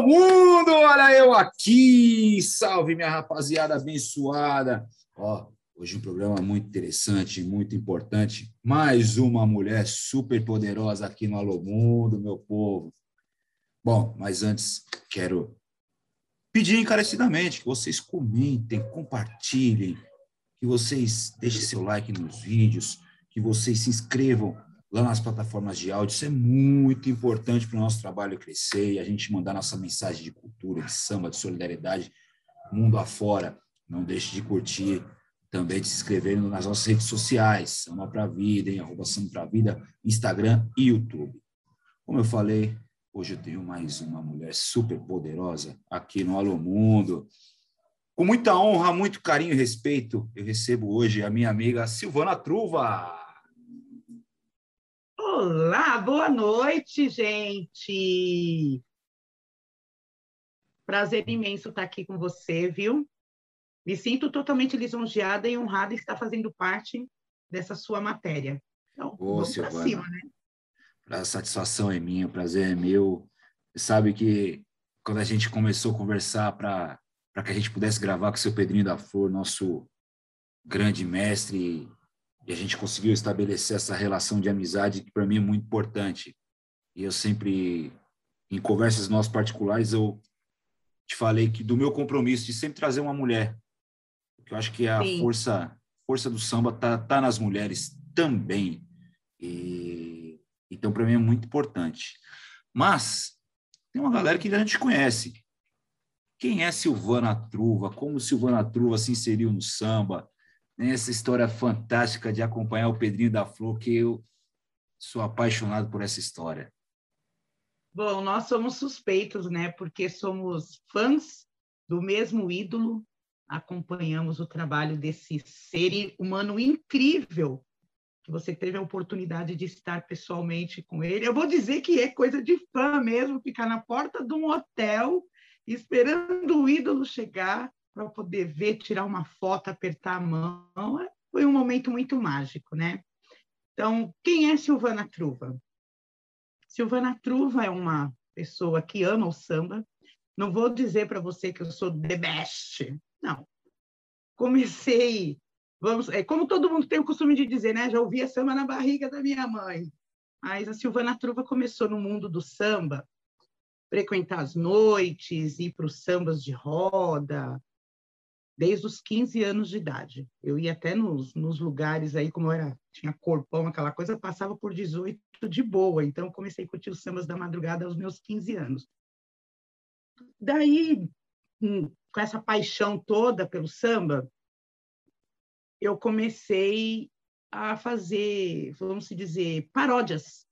Mundo! Olha eu aqui! Salve, minha rapaziada abençoada! Ó, hoje um programa muito interessante, muito importante. Mais uma mulher super poderosa aqui no Alô Mundo, meu povo. Bom, mas antes quero pedir encarecidamente que vocês comentem, compartilhem, que vocês deixem seu like nos vídeos, que vocês se inscrevam lá nas plataformas de áudio. Isso é muito importante para o nosso trabalho crescer e a gente mandar nossa mensagem de cultura, de samba, de solidariedade, mundo afora. Não deixe de curtir, também de se inscrever nas nossas redes sociais, Samba Pra Vida, em arroba Samba Pra Vida, Instagram e YouTube. Como eu falei, hoje eu tenho mais uma mulher super poderosa aqui no Alô Mundo. Com muita honra, muito carinho e respeito, eu recebo hoje a minha amiga Silvana Truva. Olá, boa noite, gente. Prazer imenso estar aqui com você, viu? Me sinto totalmente lisonjeada e honrada em estar fazendo parte dessa sua matéria. Então, Ô, vamos para cima, né? A satisfação é minha, o prazer é meu. Você sabe que quando a gente começou a conversar para que a gente pudesse gravar com o seu Pedrinho da Flor, nosso grande mestre e a gente conseguiu estabelecer essa relação de amizade que para mim é muito importante. E eu sempre, em conversas nossas particulares, eu te falei que do meu compromisso de sempre trazer uma mulher, que eu acho que a Sim. força força do samba tá, tá nas mulheres também. E, então, para mim é muito importante. Mas tem uma galera que a gente conhece. Quem é Silvana Truva? Como Silvana Truva se inseriu no samba? Essa história fantástica de acompanhar o Pedrinho da Flor, que eu sou apaixonado por essa história. Bom, nós somos suspeitos, né? Porque somos fãs do mesmo ídolo, acompanhamos o trabalho desse ser humano incrível que você teve a oportunidade de estar pessoalmente com ele. Eu vou dizer que é coisa de fã mesmo, ficar na porta de um hotel esperando o ídolo chegar para poder ver, tirar uma foto, apertar a mão. É, foi um momento muito mágico, né? Então, quem é Silvana Truva? Silvana Truva é uma pessoa que ama o samba. Não vou dizer para você que eu sou the best, não. Comecei, vamos, é como todo mundo tem o costume de dizer, né? Já ouvia samba na barriga da minha mãe. Mas a Silvana Truva começou no mundo do samba, frequentar as noites, ir para os sambas de roda, desde os 15 anos de idade. Eu ia até nos, nos lugares aí, como era, tinha corpão, aquela coisa, passava por 18 de boa. Então, comecei a curtir os sambas da madrugada aos meus 15 anos. Daí, hum, com essa paixão toda pelo samba, eu comecei a fazer, vamos dizer, paródias.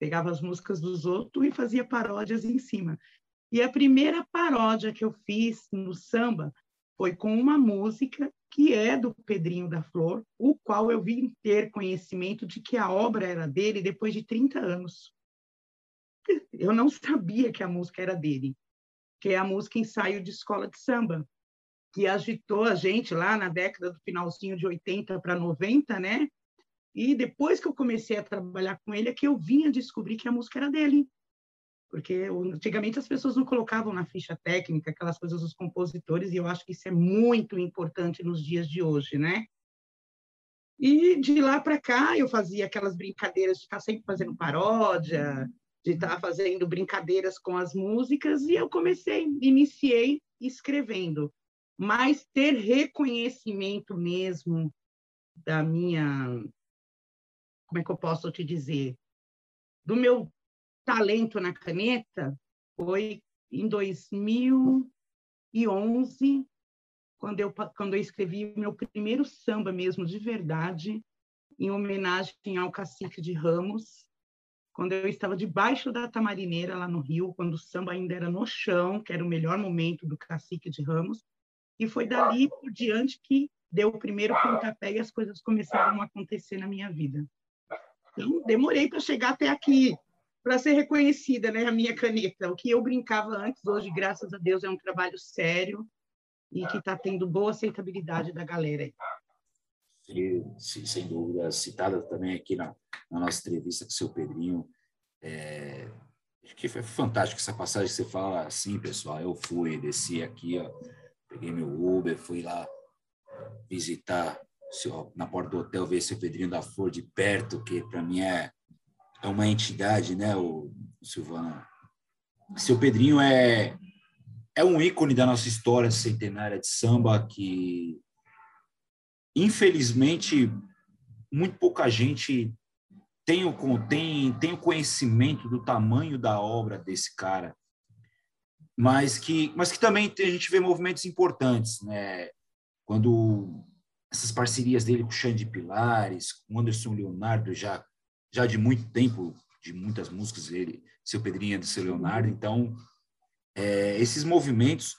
Pegava as músicas dos outros e fazia paródias em cima. E a primeira paródia que eu fiz no samba foi com uma música que é do Pedrinho da Flor, o qual eu vim ter conhecimento de que a obra era dele depois de 30 anos. Eu não sabia que a música era dele, que é a música Ensaio de Escola de Samba, que agitou a gente lá na década do finalzinho de 80 para 90, né? E depois que eu comecei a trabalhar com ele, é que eu vinha descobrir que a música era dele porque antigamente as pessoas não colocavam na ficha técnica aquelas coisas dos compositores, e eu acho que isso é muito importante nos dias de hoje, né? E de lá para cá eu fazia aquelas brincadeiras de estar sempre fazendo paródia, de estar fazendo brincadeiras com as músicas, e eu comecei, iniciei escrevendo, mas ter reconhecimento mesmo da minha, como é que eu posso te dizer, do meu talento na caneta foi em 2011, quando eu, quando eu escrevi meu primeiro samba mesmo, de verdade, em homenagem ao Cacique de Ramos, quando eu estava debaixo da tamarineira lá no Rio, quando o samba ainda era no chão, que era o melhor momento do Cacique de Ramos, e foi dali por diante que deu o primeiro pontapé e as coisas começaram a acontecer na minha vida. Então, demorei para chegar até aqui, para ser reconhecida, né, a minha caneta. O que eu brincava antes, hoje, graças a Deus, é um trabalho sério e que está tendo boa aceitabilidade da galera sem dúvida, citada também aqui na, na nossa entrevista com o seu Pedrinho, é, que foi fantástico essa passagem que você fala assim, pessoal. Eu fui, desci aqui, ó, peguei meu Uber, fui lá visitar na porta do hotel, ver seu Pedrinho da Flor de perto, que para mim é, é uma entidade, né, o, Silvano? Seu Pedrinho é, é um ícone da nossa história centenária de samba que, infelizmente, muito pouca gente tem o, tem, tem o conhecimento do tamanho da obra desse cara, mas que, mas que também a gente vê movimentos importantes, né? Quando essas parcerias dele com o Xande Pilares, com Anderson Leonardo, já, já de muito tempo, de muitas músicas, ele, seu Pedrinho é do seu Leonardo, então é, esses movimentos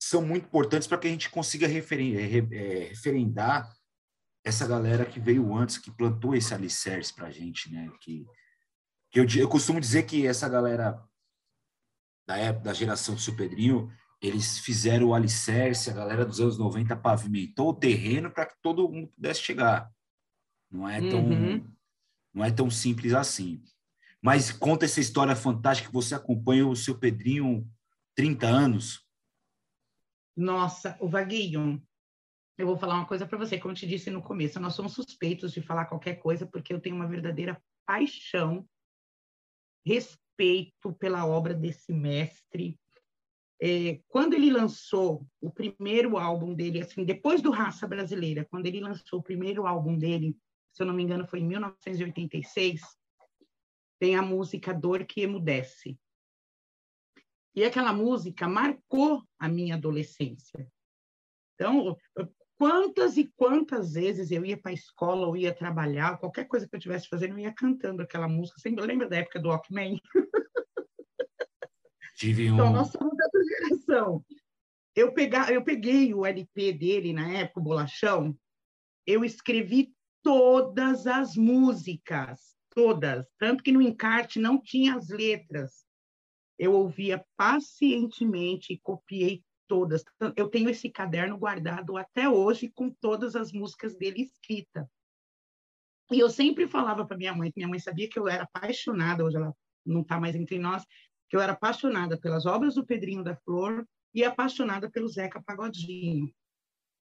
são muito importantes para que a gente consiga é, referendar essa galera que veio antes, que plantou esse alicerce para a gente, né? Que, que eu, eu costumo dizer que essa galera da época, da geração do seu Pedrinho, eles fizeram o alicerce, a galera dos anos 90 pavimentou o terreno para que todo mundo pudesse chegar. Não é tão, uhum. Não é tão simples assim. Mas conta essa história fantástica que você acompanha o seu Pedrinho 30 anos. Nossa, o Vaguinho, eu vou falar uma coisa para você, como eu te disse no começo, nós somos suspeitos de falar qualquer coisa porque eu tenho uma verdadeira paixão, respeito pela obra desse mestre. É, quando ele lançou o primeiro álbum dele, assim, depois do Raça Brasileira, quando ele lançou o primeiro álbum dele, se eu não me engano, foi em 1986, tem a música Dor que Emudece. E aquela música marcou a minha adolescência. Então, Quantas e quantas vezes eu ia para a escola ou ia trabalhar, qualquer coisa que eu estivesse fazendo, eu ia cantando aquela música. Sempre lembra da época do Walkman? Tive um... Então, nós somos dessa geração. Eu, pegar, eu peguei o LP dele na época, o Bolachão, eu escrevi todas as músicas, todas. Tanto que no encarte não tinha as letras. Eu ouvia pacientemente e copiei todas. Eu tenho esse caderno guardado até hoje com todas as músicas dele escritas. E eu sempre falava para minha mãe, minha mãe sabia que eu era apaixonada, hoje ela não está mais entre nós, que eu era apaixonada pelas obras do Pedrinho da Flor e apaixonada pelo Zeca Pagodinho.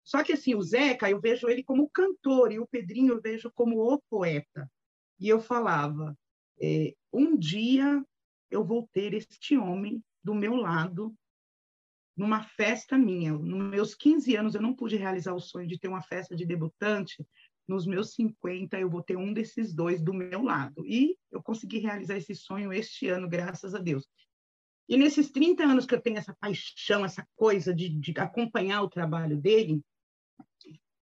Só que assim, o Zeca, eu vejo ele como cantor e o Pedrinho eu vejo como o poeta. E eu falava, é, um dia eu vou ter este homem do meu lado numa festa minha. Nos meus 15 anos, eu não pude realizar o sonho de ter uma festa de debutante. Nos meus 50, eu vou ter um desses dois do meu lado. E eu consegui realizar esse sonho este ano, graças a Deus. E nesses 30 anos que eu tenho essa paixão, essa coisa de, de acompanhar o trabalho dele,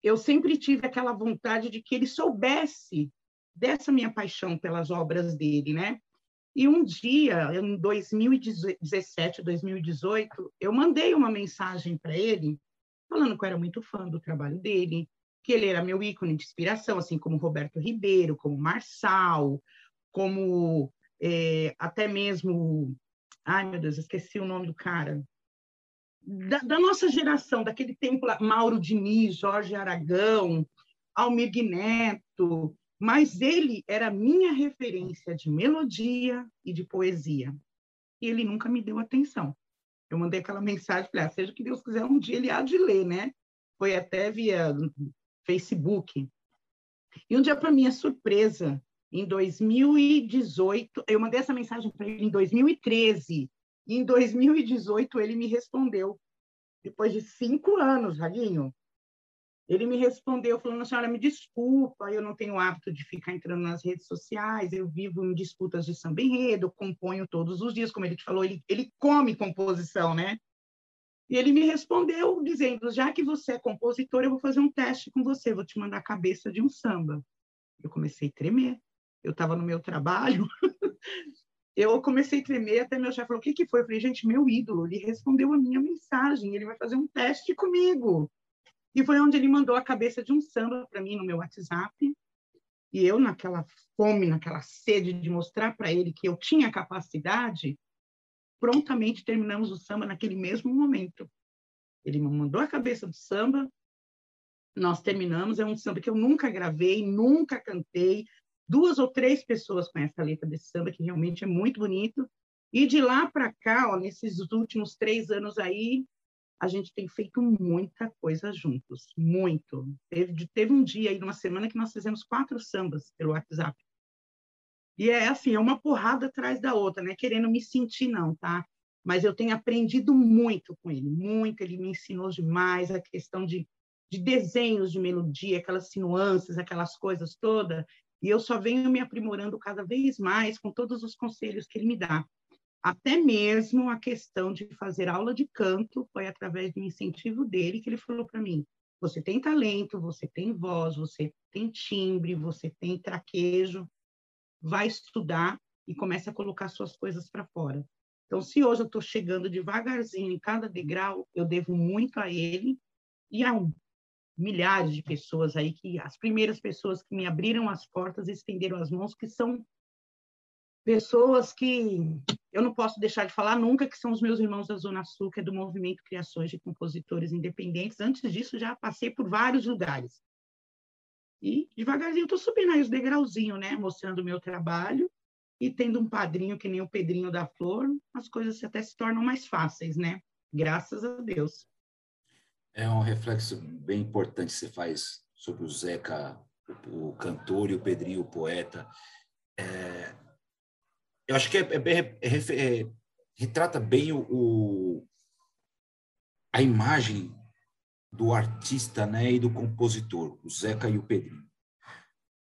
eu sempre tive aquela vontade de que ele soubesse dessa minha paixão pelas obras dele, né? E um dia, em 2017, 2018, eu mandei uma mensagem para ele, falando que eu era muito fã do trabalho dele, que ele era meu ícone de inspiração, assim como Roberto Ribeiro, como Marçal, como é, até mesmo. Ai, meu Deus, esqueci o nome do cara. Da, da nossa geração, daquele tempo lá, Mauro Diniz, Jorge Aragão, Almir Neto, mas ele era minha referência de melodia e de poesia. E ele nunca me deu atenção. Eu mandei aquela mensagem, falei, ah, seja o que Deus quiser, um dia ele há de ler, né? Foi até via Facebook. E um dia, para minha surpresa, em 2018, eu mandei essa mensagem para ele em 2013. E em 2018 ele me respondeu. Depois de cinco anos, Raguinho, ele me respondeu falando, senhora, me desculpa, eu não tenho hábito de ficar entrando nas redes sociais, eu vivo em disputas de samba enredo, componho todos os dias, como ele te falou, ele, ele come composição, né? E ele me respondeu dizendo, já que você é compositor, eu vou fazer um teste com você, vou te mandar a cabeça de um samba. Eu comecei a tremer, eu estava no meu trabalho, eu comecei a tremer, até meu chefe falou, o que, que foi? Eu falei, gente, meu ídolo, ele respondeu a minha mensagem, ele vai fazer um teste comigo. E foi onde ele mandou a cabeça de um samba para mim no meu WhatsApp. E eu, naquela fome, naquela sede de mostrar para ele que eu tinha capacidade, prontamente terminamos o samba naquele mesmo momento. Ele me mandou a cabeça do samba, nós terminamos. É um samba que eu nunca gravei, nunca cantei. Duas ou três pessoas conhecem a letra desse samba, que realmente é muito bonito. E de lá para cá, ó, nesses últimos três anos aí, a gente tem feito muita coisa juntos, muito. Teve, teve um dia aí, numa semana, que nós fizemos quatro sambas pelo WhatsApp. E é assim, é uma porrada atrás da outra, né? Querendo me sentir, não, tá? Mas eu tenho aprendido muito com ele, muito. Ele me ensinou demais a questão de, de desenhos de melodia, aquelas nuances, aquelas coisas todas. E eu só venho me aprimorando cada vez mais com todos os conselhos que ele me dá. Até mesmo a questão de fazer aula de canto foi através do incentivo dele que ele falou para mim: você tem talento, você tem voz, você tem timbre, você tem traquejo, vai estudar e começa a colocar suas coisas para fora. Então, se hoje eu estou chegando devagarzinho em cada degrau, eu devo muito a ele e a milhares de pessoas aí que as primeiras pessoas que me abriram as portas estenderam as mãos, que são pessoas que eu não posso deixar de falar nunca, que são os meus irmãos da Zona Sul, que é do Movimento Criações de Compositores Independentes. Antes disso, já passei por vários lugares. E devagarzinho estou subindo aí os degrauzinhos, né? Mostrando o meu trabalho e tendo um padrinho que nem o Pedrinho da Flor, as coisas até se tornam mais fáceis, né? Graças a Deus. É um reflexo bem importante que você faz sobre o Zeca, o, cantor, e o Pedrinho, o poeta. É, eu acho que é, é, é, é retrata bem o, o, a imagem do artista né, e do compositor, o Zeca e o Pedrinho.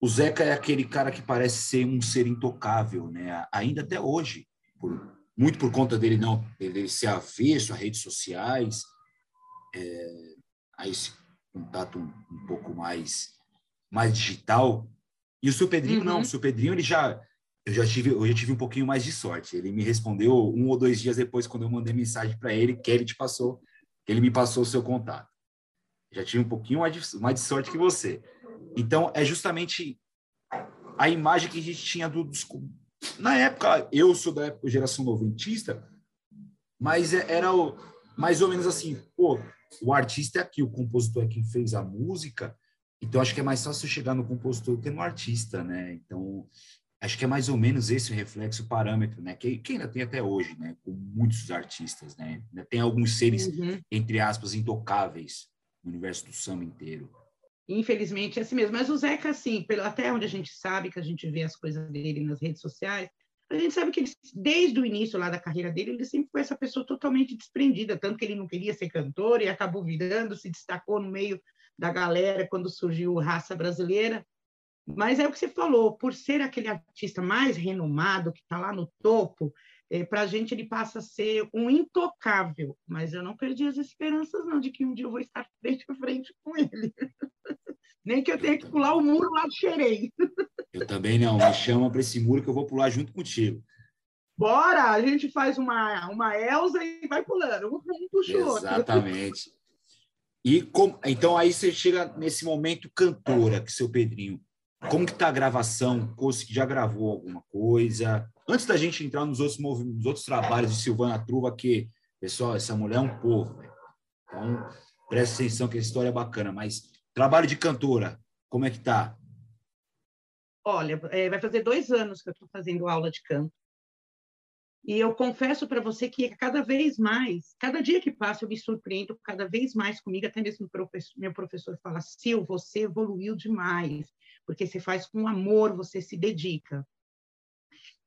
O Zeca é aquele cara que parece ser um ser intocável, né? ainda até hoje, por, muito por conta dele não ele ser avesso a redes sociais, é, a esse contato um, um, pouco mais mais digital. E o seu Pedrinho uhum. não, o seu Pedrinho ele já eu já tive eu já tive um pouquinho mais de sorte. Ele me respondeu um ou dois dias depois quando eu mandei mensagem para ele que ele te passou, que ele me passou o seu contato já tive um pouquinho mais de, mais de sorte que você. Então, é justamente a imagem que a gente tinha do, dos. Na época, eu sou da época, geração noventista, mas é, era o, mais ou menos assim: pô, o artista é aqui, o compositor é quem fez a música, então acho que é mais fácil chegar no compositor que no artista, né? Então, acho que é mais ou menos esse o reflexo, o parâmetro, né? Que, que ainda tem até hoje, né? Com muitos artistas, né? Ainda tem alguns seres, uhum. entre aspas, intocáveis no universo do samba inteiro. Infelizmente é assim mesmo. Mas o Zeca, assim, pelo, até onde a gente sabe, que a gente vê as coisas dele nas redes sociais, a gente sabe que ele, desde o início lá da carreira dele, ele sempre foi essa pessoa totalmente desprendida, tanto que ele não queria ser cantor e acabou virando, se destacou no meio da galera quando surgiu Raça Brasileira. Mas é o que você falou, por ser aquele artista mais renomado, que está lá no topo, é, para a gente ele passa a ser um intocável, mas eu não perdi as esperanças não de que um dia eu vou estar frente a frente com ele. Nem que eu tenha que pular o muro lá do Xerém. Eu também não, me chama para esse muro que eu vou pular junto contigo. Bora, a gente faz uma, uma Elsa e vai pulando, um puxa o outro. Exatamente. E com, então aí você chega nesse momento cantora, que seu Pedrinho. Como que tá a gravação? Já gravou alguma coisa? Antes da gente entrar nos outros, nos outros trabalhos de Silvana Truva, que, pessoal, essa mulher é um povo, véio. Então, presta atenção que a história é bacana. Mas trabalho de cantora, como é que tá? Olha, é, vai fazer dois anos que eu estou fazendo aula de canto. E eu confesso para você que cada vez mais, cada dia que passa, eu me surpreendo cada vez mais comigo. Até mesmo meu professor fala: Sil, você evoluiu demais, porque você faz com amor, você se dedica.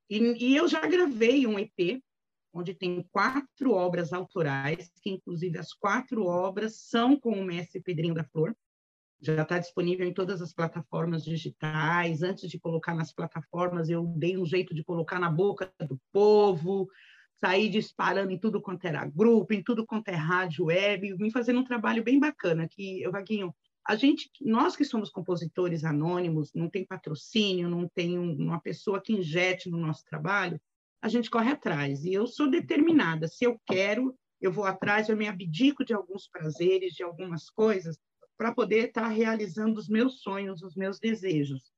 E, e, eu já gravei um EP, onde tem quatro obras autorais, que inclusive as quatro obras são com o mestre Pedrinho da Flor. Já está disponível em todas as plataformas digitais. Antes de colocar nas plataformas, eu dei um jeito de colocar na boca do povo, saí disparando em tudo quanto era grupo, em tudo quanto é rádio web, vim fazendo um trabalho bem bacana, que, Vaguinho, a gente, nós que somos compositores anônimos, não tem patrocínio, não tem uma pessoa que injete no nosso trabalho, a gente corre atrás. E eu sou determinada. Se eu quero, eu vou atrás, eu me abdico de alguns prazeres, de algumas coisas, para poder estar tá realizando os meus sonhos, os meus desejos.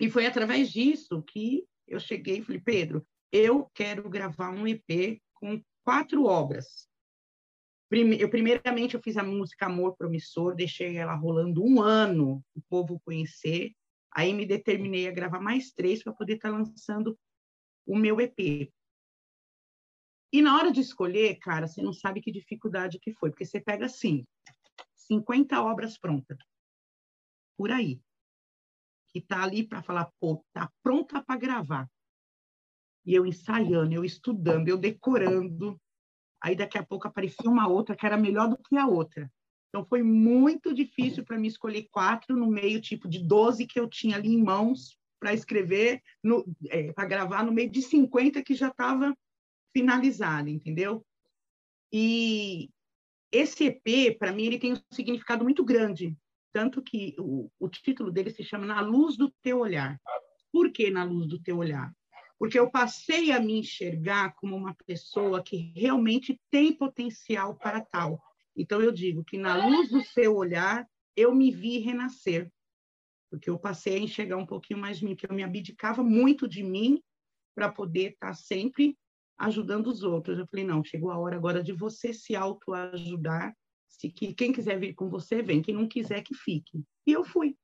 E foi através disso que eu cheguei e falei, Pedro, eu quero gravar um EP com quatro obras. Eu, primeiramente, eu fiz a música Amor Promissor, deixei ela rolando um ano, o povo conhecer. Aí me determinei a gravar mais três para poder estar tá lançando o meu EP. E na hora de escolher, cara, você não sabe que dificuldade que foi, porque você pega assim, 50 obras prontas, por aí, que tá ali para falar, pô, tá pronta para gravar. E eu ensaiando, eu estudando, eu decorando. Aí daqui a pouco aparecia uma outra que era melhor do que a outra. Então foi muito difícil para mim escolher quatro no meio tipo de 12 que eu tinha ali em mãos para escrever, é, para gravar no meio de 50 que já estava finalizada, entendeu? E esse EP, para mim, ele tem um significado muito grande, tanto que o, o título dele se chama Na Luz do Teu Olhar. Por que Na Luz do Teu Olhar? Porque eu passei a me enxergar como uma pessoa que realmente tem potencial para tal. Então, eu digo que na luz do seu olhar, eu me vi renascer. Porque eu passei a enxergar um pouquinho mais de mim, que eu me abdicava muito de mim para poder estar sempre ajudando os outros. Eu falei, não, chegou a hora agora de você se autoajudar. Se que, quem quiser vir com você, vem. Quem não quiser, que fique. E eu fui.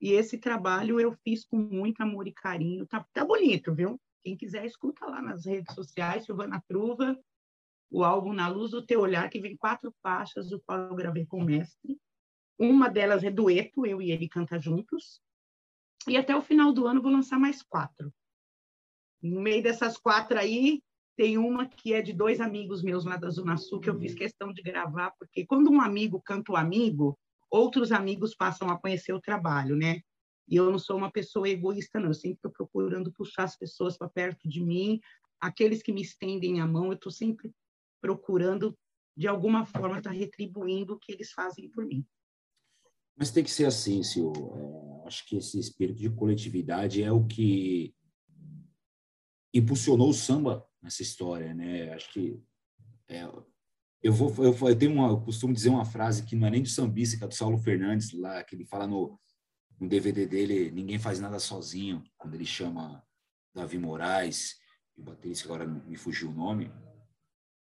E esse trabalho eu fiz com muito amor e carinho. Tá, tá bonito, viu? Quem quiser, escuta lá nas redes sociais, Silvana Truva, o álbum Na Luz do Teu Olhar, que vem quatro faixas, do qual eu gravei com o mestre. Uma delas é dueto, eu e ele canta juntos. E até o final do ano vou lançar mais quatro. No meio dessas quatro aí, tem uma que é de dois amigos meus lá da Zona Sul, que eu fiz questão de gravar, porque quando um amigo canta o amigo, outros amigos passam a conhecer o trabalho, né? E eu não sou uma pessoa egoísta, não. Eu sempre estou procurando puxar as pessoas para perto de mim. Aqueles que me estendem a mão, eu estou sempre procurando, de alguma forma, estar tá retribuindo o que eles fazem por mim. Mas tem que ser assim, Sil. É, acho que esse espírito de coletividade é o que impulsionou o samba nessa história, né? Acho que é, eu vou eu, eu tenho uma eu costumo dizer uma frase que não é nem do sambista, que é do Saulo Fernandes lá, que ele fala no, no DVD dele, ninguém faz nada sozinho, quando ele chama Davi Moraes e o baterista agora me fugiu o nome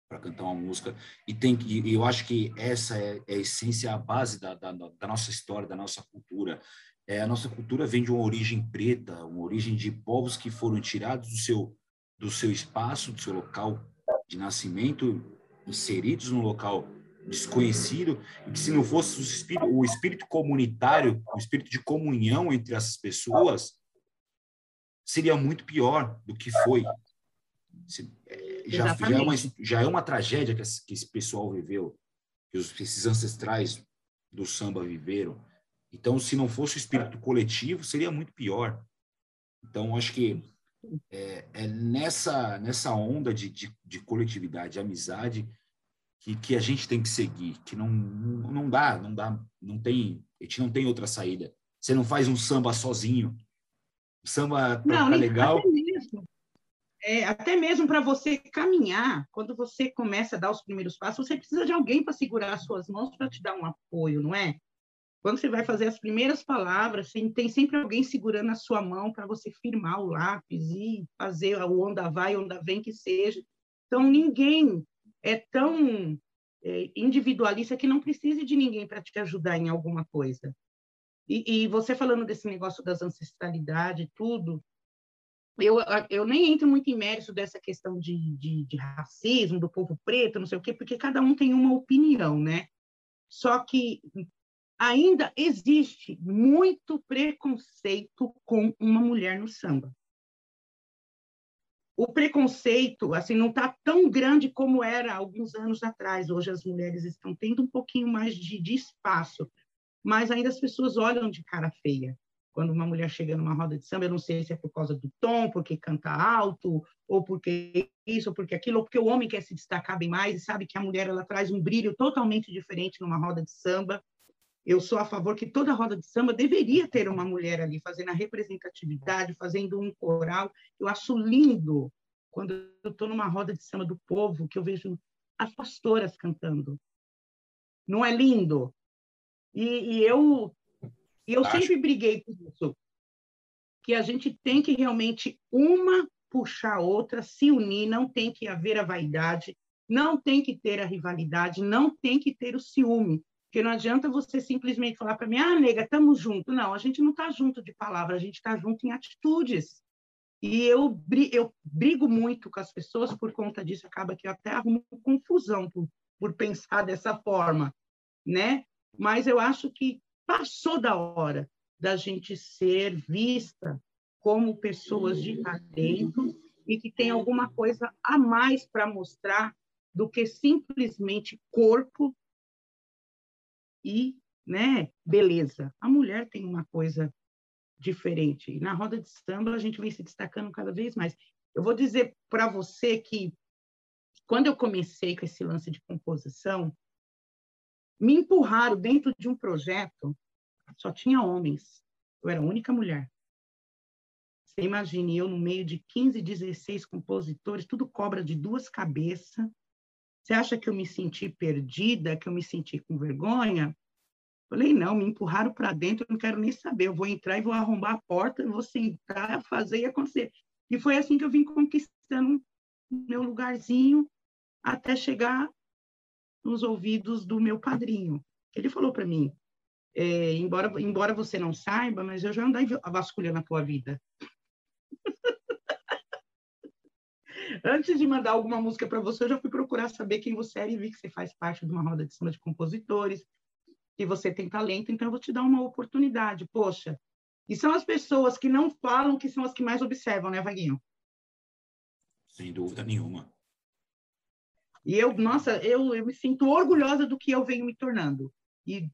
para cantar uma música. E tem que eu acho que essa é, é a essência a base da, da, da nossa história da nossa cultura. É, a nossa cultura vem de uma origem preta uma origem de povos que foram tirados do seu do seu espaço, do seu local de nascimento, inseridos num local desconhecido, e que se não fosse o espírito, o espírito comunitário, o espírito de comunhão entre as pessoas, seria muito pior do que foi. É, já, já, é, uma, já é uma tragédia que, que esse pessoal viveu, que os, esses ancestrais do samba viveram. Então, se não fosse o espírito coletivo, seria muito pior. Então, acho que é, é nessa, nessa onda de, de, de coletividade, de amizade, que, que a gente tem que seguir, que não, não dá, não dá, não tem, a gente não tem outra saída. Você não faz um samba sozinho. O samba tá, legal. Até mesmo, é, até mesmo para você caminhar, quando você começa a dar os primeiros passos, você precisa de alguém para segurar as suas mãos para te dar um apoio, não é? Quando você vai fazer as primeiras palavras, tem sempre alguém segurando a sua mão para você firmar o lápis e fazer o onda vai, onda vem que seja. Então, ninguém é tão é, individualista que não precise de ninguém para te ajudar em alguma coisa. E, e, você falando desse negócio das ancestralidades, tudo, eu, eu nem entro muito em mérito dessa questão de, de, de racismo, do povo preto, não sei o quê, porque cada um tem uma opinião, né? Só que ainda existe muito preconceito com uma mulher no samba. O preconceito assim não está tão grande como era alguns anos atrás. Hoje as mulheres estão tendo um pouquinho mais de, de espaço, mas ainda as pessoas olham de cara feia quando uma mulher chega numa roda de samba, eu não sei se é por causa do tom, porque canta alto, ou porque isso, ou porque aquilo, ou porque o homem quer se destacar bem mais e sabe que a mulher ela traz um brilho totalmente diferente numa roda de samba. Eu sou a favor que toda roda de samba deveria ter uma mulher ali fazendo a representatividade, fazendo um coral. Eu acho lindo quando eu estou numa roda de samba do povo que eu vejo as pastoras cantando. Não é lindo? E, e eu, e eu sempre briguei por isso, que a gente tem que realmente uma puxar a outra, se unir, não tem que haver a vaidade, não tem que ter a rivalidade, não tem que ter o ciúme, Porque não adianta você simplesmente falar para mim, ah, nega, estamos juntos. Não, a gente não está junto de palavra, a gente está junto em atitudes. E eu, eu brigo muito com as pessoas por conta disso, acaba que eu até arrumo confusão por, por pensar dessa forma, né? Mas eu acho que passou da hora da gente ser vista como pessoas de talento e que tem alguma coisa a mais para mostrar do que simplesmente corpo e né, beleza. A mulher tem uma coisa diferente. E na roda de samba a gente vem se destacando cada vez mais. Eu vou dizer para você que quando eu comecei com esse lance de composição, me empurraram dentro de um projeto, só tinha homens. Eu era a única mulher. Você imagine eu no meio de 15, 16 compositores, tudo cobra de duas cabeças. Você acha que eu me senti perdida, que eu me senti com vergonha? Falei, não, me empurraram para dentro, eu não quero nem saber. Eu vou entrar e vou arrombar a porta, vou sentar, fazer e acontecer. E foi assim que eu vim conquistando meu lugarzinho até chegar nos ouvidos do meu padrinho. Ele falou para mim, é, embora, embora você não saiba, mas eu já andei vasculhando a tua vida. Antes de mandar alguma música para você, eu já fui procurar saber quem você era e vi que você faz parte de uma roda de samba de compositores, que você tem talento, então eu vou te dar uma oportunidade. Poxa, e são as pessoas que não falam que são as que mais observam, né, Vaguinho? Sem dúvida nenhuma. E eu, nossa, eu, eu me sinto orgulhosa do que eu venho me tornando. E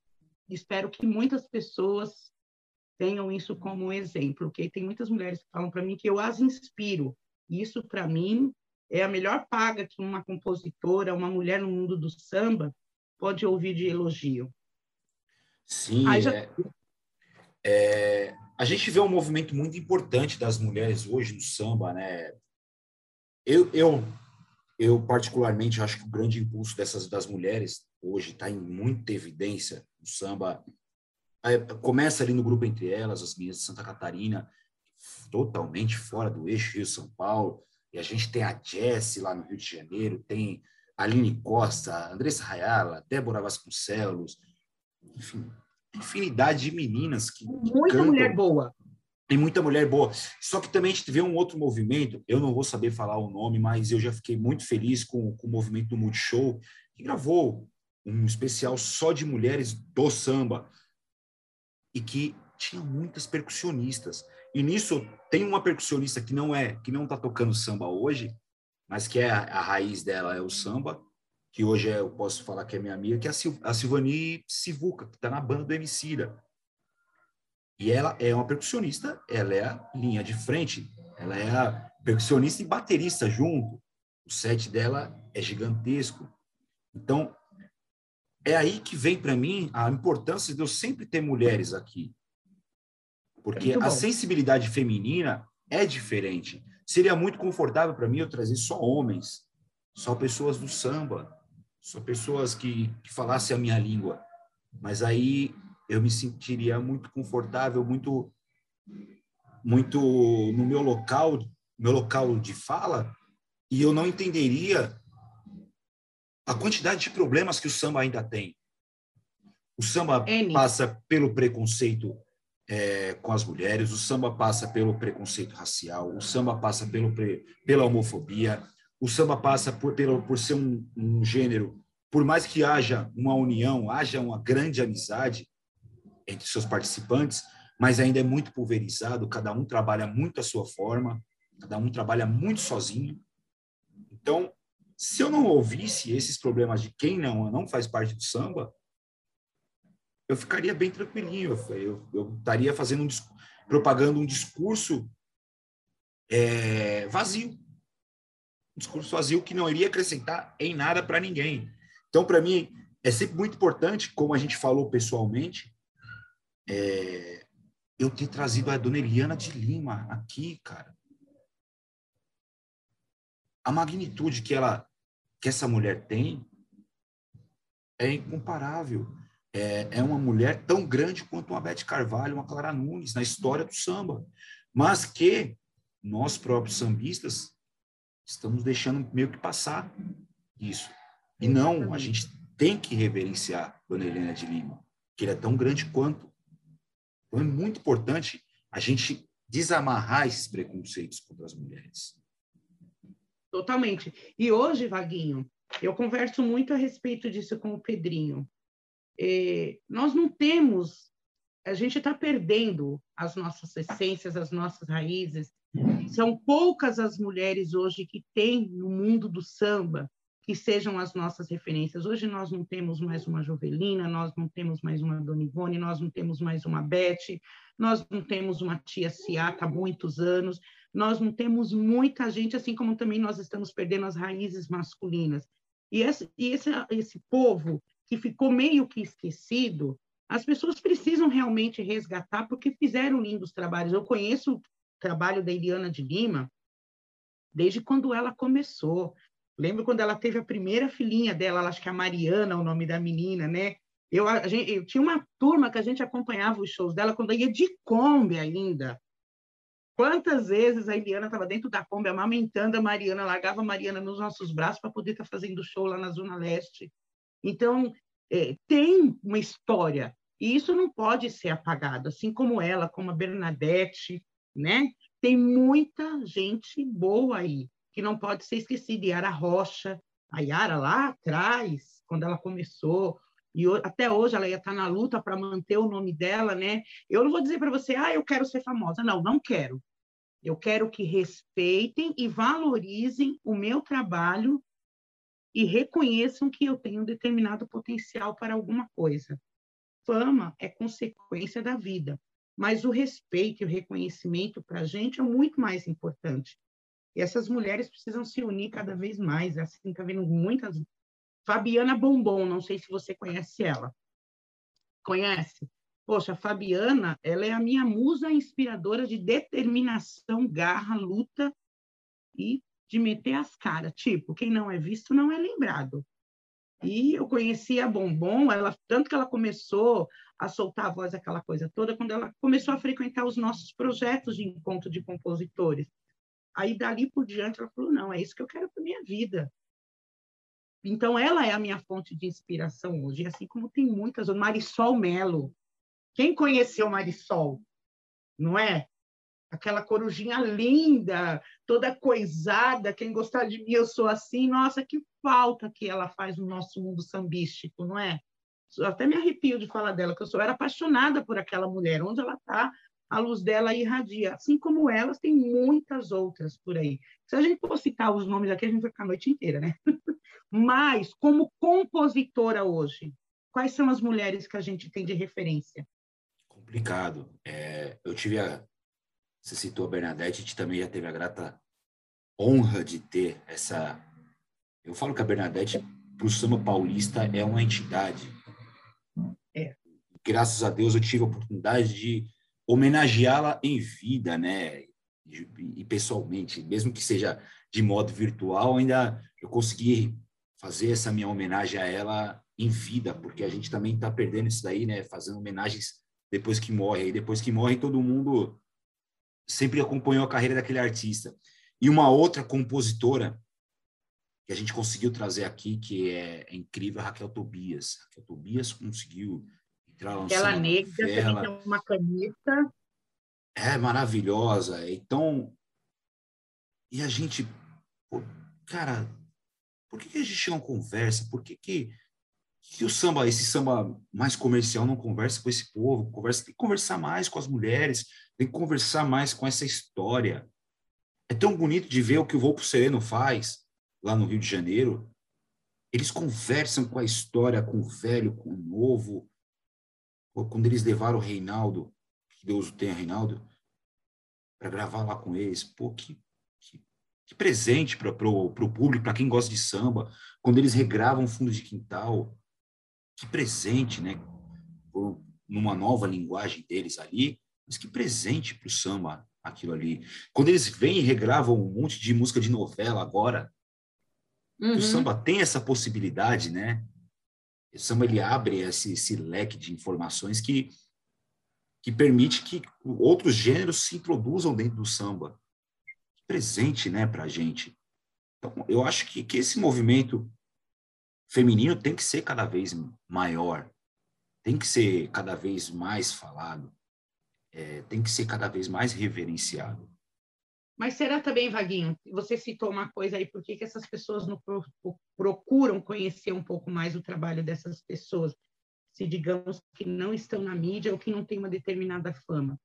espero que muitas pessoas tenham isso como exemplo, porque tem muitas mulheres que falam para mim que eu as inspiro. Isso, para mim, é a melhor paga que uma compositora, uma mulher no mundo do samba pode ouvir de elogio. Sim, já... é, é, a gente vê um movimento muito importante das mulheres hoje no samba, né? Eu, eu, eu particularmente acho que o grande impulso dessas das mulheres hoje está em muita evidência no samba. É, começa ali no grupo entre elas, as meninas de Santa Catarina, totalmente fora do eixo Rio São Paulo. E a gente tem a Jessie lá no Rio de Janeiro, tem a Aline Costa, Andressa Rayala, Débora Vasconcelos, enfim, infinidade de meninas que. Muita cantam. mulher boa. Tem muita mulher boa. Só que também a gente vê um outro movimento, eu não vou saber falar o nome, mas eu já fiquei muito feliz com, com o movimento do Multishow, que gravou um especial só de mulheres do samba e que tinha muitas percussionistas. E nisso tem uma percussionista que não é, que não está tocando samba hoje, mas que é a, a, raiz dela é o samba, que hoje é, eu posso falar que é minha amiga, que é a, Sil, a Silvani Sivuca, que está na banda do Emicida. E ela é uma percussionista, ela é a linha de frente, ela é a percussionista e baterista junto. O set dela é gigantesco. Então, é aí que vem para mim a importância de eu sempre ter mulheres aqui. Porque a sensibilidade feminina é diferente. Seria muito confortável para mim eu trazer só homens, só pessoas do samba, só pessoas que, que falassem a minha língua. Mas aí eu me sentiria muito confortável, muito muito no meu local, meu local de fala, e eu não entenderia a quantidade de problemas que o samba ainda tem. O samba N. passa pelo preconceito é, com as mulheres, o samba passa pelo preconceito racial, o samba passa pelo, pela homofobia, o samba passa por, pelo, por ser um, um gênero, por mais que haja uma união, haja uma grande amizade entre seus participantes, mas ainda é muito pulverizado, cada um trabalha muito à sua forma, cada um trabalha muito sozinho. Então, se eu não ouvisse esses problemas de quem não, não faz parte do samba, eu ficaria bem tranquilinho. Eu, eu estaria fazendo um, propagando um discurso é, vazio. Um discurso vazio que não iria acrescentar em nada para ninguém. Então, para mim, é sempre muito importante, como a gente falou pessoalmente, é, eu ter trazido a dona Eliana de Lima aqui, cara. A magnitude que ela que essa mulher tem é incomparável. É, é uma mulher tão grande quanto uma Beth Carvalho, uma Clara Nunes na história do samba, mas que nós próprios sambistas estamos deixando meio que passar isso. E não, a gente tem que reverenciar Dona Helena de Lima, que ele é tão grande quanto. Então é muito importante a gente desamarrar esses preconceitos contra as mulheres. Totalmente. E hoje, Vaguinho, eu converso muito a respeito disso com o Pedrinho. É, nós não temos, a gente está perdendo as nossas essências, as nossas raízes. São poucas as mulheres hoje que têm no mundo do samba que sejam as nossas referências. Hoje nós não temos mais uma Jovelina, nós não temos mais uma Dona Ivone, nós não temos mais uma Beth, nós não temos uma tia Ciata há muitos anos, nós não temos muita gente, assim como também nós estamos perdendo as raízes masculinas. E esse, esse, esse povo que ficou meio que esquecido, as pessoas precisam realmente resgatar, porque fizeram lindos trabalhos. Eu conheço o trabalho da Eliana de Lima desde quando ela começou. Lembro quando ela teve a primeira filhinha dela, acho que é a Mariana, o nome da menina, né? Eu, gente, eu tinha uma turma que a gente acompanhava os shows dela quando ia de Kombi ainda. Quantas vezes a Eliana estava dentro da Kombi amamentando a Mariana, largava a Mariana nos nossos braços para poder estar tá fazendo show lá na Zona Leste. Então, é, tem uma história, e isso não pode ser apagado, assim como ela, como a Bernadette, né? Tem muita gente boa aí que não pode ser esquecida. Yara Rocha, a Yara lá atrás, quando ela começou, e até hoje ela ia estar na luta para manter o nome dela, né? Eu não vou dizer para você, ah, eu quero ser famosa. Não, não quero. Eu quero que respeitem e valorizem o meu trabalho e reconheçam que eu tenho um determinado potencial para alguma coisa. Fama é consequência da vida, mas o respeito e o reconhecimento para a gente é muito mais importante. E essas mulheres precisam se unir cada vez mais. Assim, está vendo muitas. Fabiana Bombom, não sei se você conhece ela. Conhece? Poxa, a Fabiana, ela é a minha musa inspiradora de determinação, garra, luta e de meter as caras. Tipo, quem não é visto não é lembrado. E eu conheci a Bombom, ela, tanto que ela começou a soltar a voz, aquela coisa toda, quando ela começou a frequentar os nossos projetos de encontro de compositores. Aí, dali por diante, ela falou: não, é isso que eu quero para minha vida. Então, ela é a minha fonte de inspiração hoje, assim como tem muitas. O Marisol Melo. Quem conheceu Marisol? Não é? Aquela corujinha linda, toda coisada. Quem gostar de mim, eu sou assim. Nossa, que falta que ela faz no nosso mundo sambístico, não é? Eu até me arrepio de falar dela, que eu sou era apaixonada por aquela mulher. Onde ela está, a luz dela irradia. Assim como elas, tem muitas outras por aí. Se a gente for citar os nomes aqui, a gente vai ficar a noite inteira, né? Mas, como compositora hoje, quais são as mulheres que a gente tem de referência? Complicado. É, eu tive a. Você citou a Bernadette, a gente também já teve a grata honra de ter essa. Eu falo que a Bernadette, para o samba paulista, é uma entidade. É. Graças a Deus eu tive a oportunidade de homenageá-la em vida, né? E, e, pessoalmente, mesmo que seja de modo virtual, ainda eu consegui fazer essa minha homenagem a ela em vida, porque a gente também está perdendo isso daí, né? Fazendo homenagens depois que morre. E depois que morre, todo mundo sempre acompanhou a carreira daquele artista. E uma outra compositora que a gente conseguiu trazer aqui, que é, é incrível, a Raquel Tobias. Raquel Tobias conseguiu Aquela negra também tem uma caneta. É maravilhosa. Então, e a gente, pô, cara, por que, que, a gente não conversa? Por que, que, que o samba, esse samba mais comercial, não conversa com esse povo? Conversa, tem que conversar mais com as mulheres, tem que conversar mais com essa história. É tão bonito de ver o que o Volpo Sereno faz lá no Rio de Janeiro. Eles conversam com a história, com o velho, com o novo, quando eles levaram o Reinaldo, que Deus o tenha, Reinaldo, para gravar lá com eles, pô, que, que, que presente para o público, para quem gosta de samba, quando eles regravam fundo de quintal, que presente, né? Por, numa nova linguagem deles ali, mas que presente para o samba aquilo ali. Quando eles vêm e regravam um monte de música de novela agora, uhum. o samba tem essa possibilidade, né? O samba ele abre esse, esse leque de informações que, que permite que outros gêneros se introduzam dentro do samba. Presente né, para a gente. Então, eu acho que, que esse movimento feminino tem que ser cada vez maior, tem que ser cada vez mais falado, é, tem que ser cada vez mais reverenciado. Mas será também, Vaguinho, você citou uma coisa aí, por que, que essas pessoas não procuram conhecer um pouco mais o trabalho dessas pessoas, se digamos que não estão na mídia ou que não têm uma determinada fama?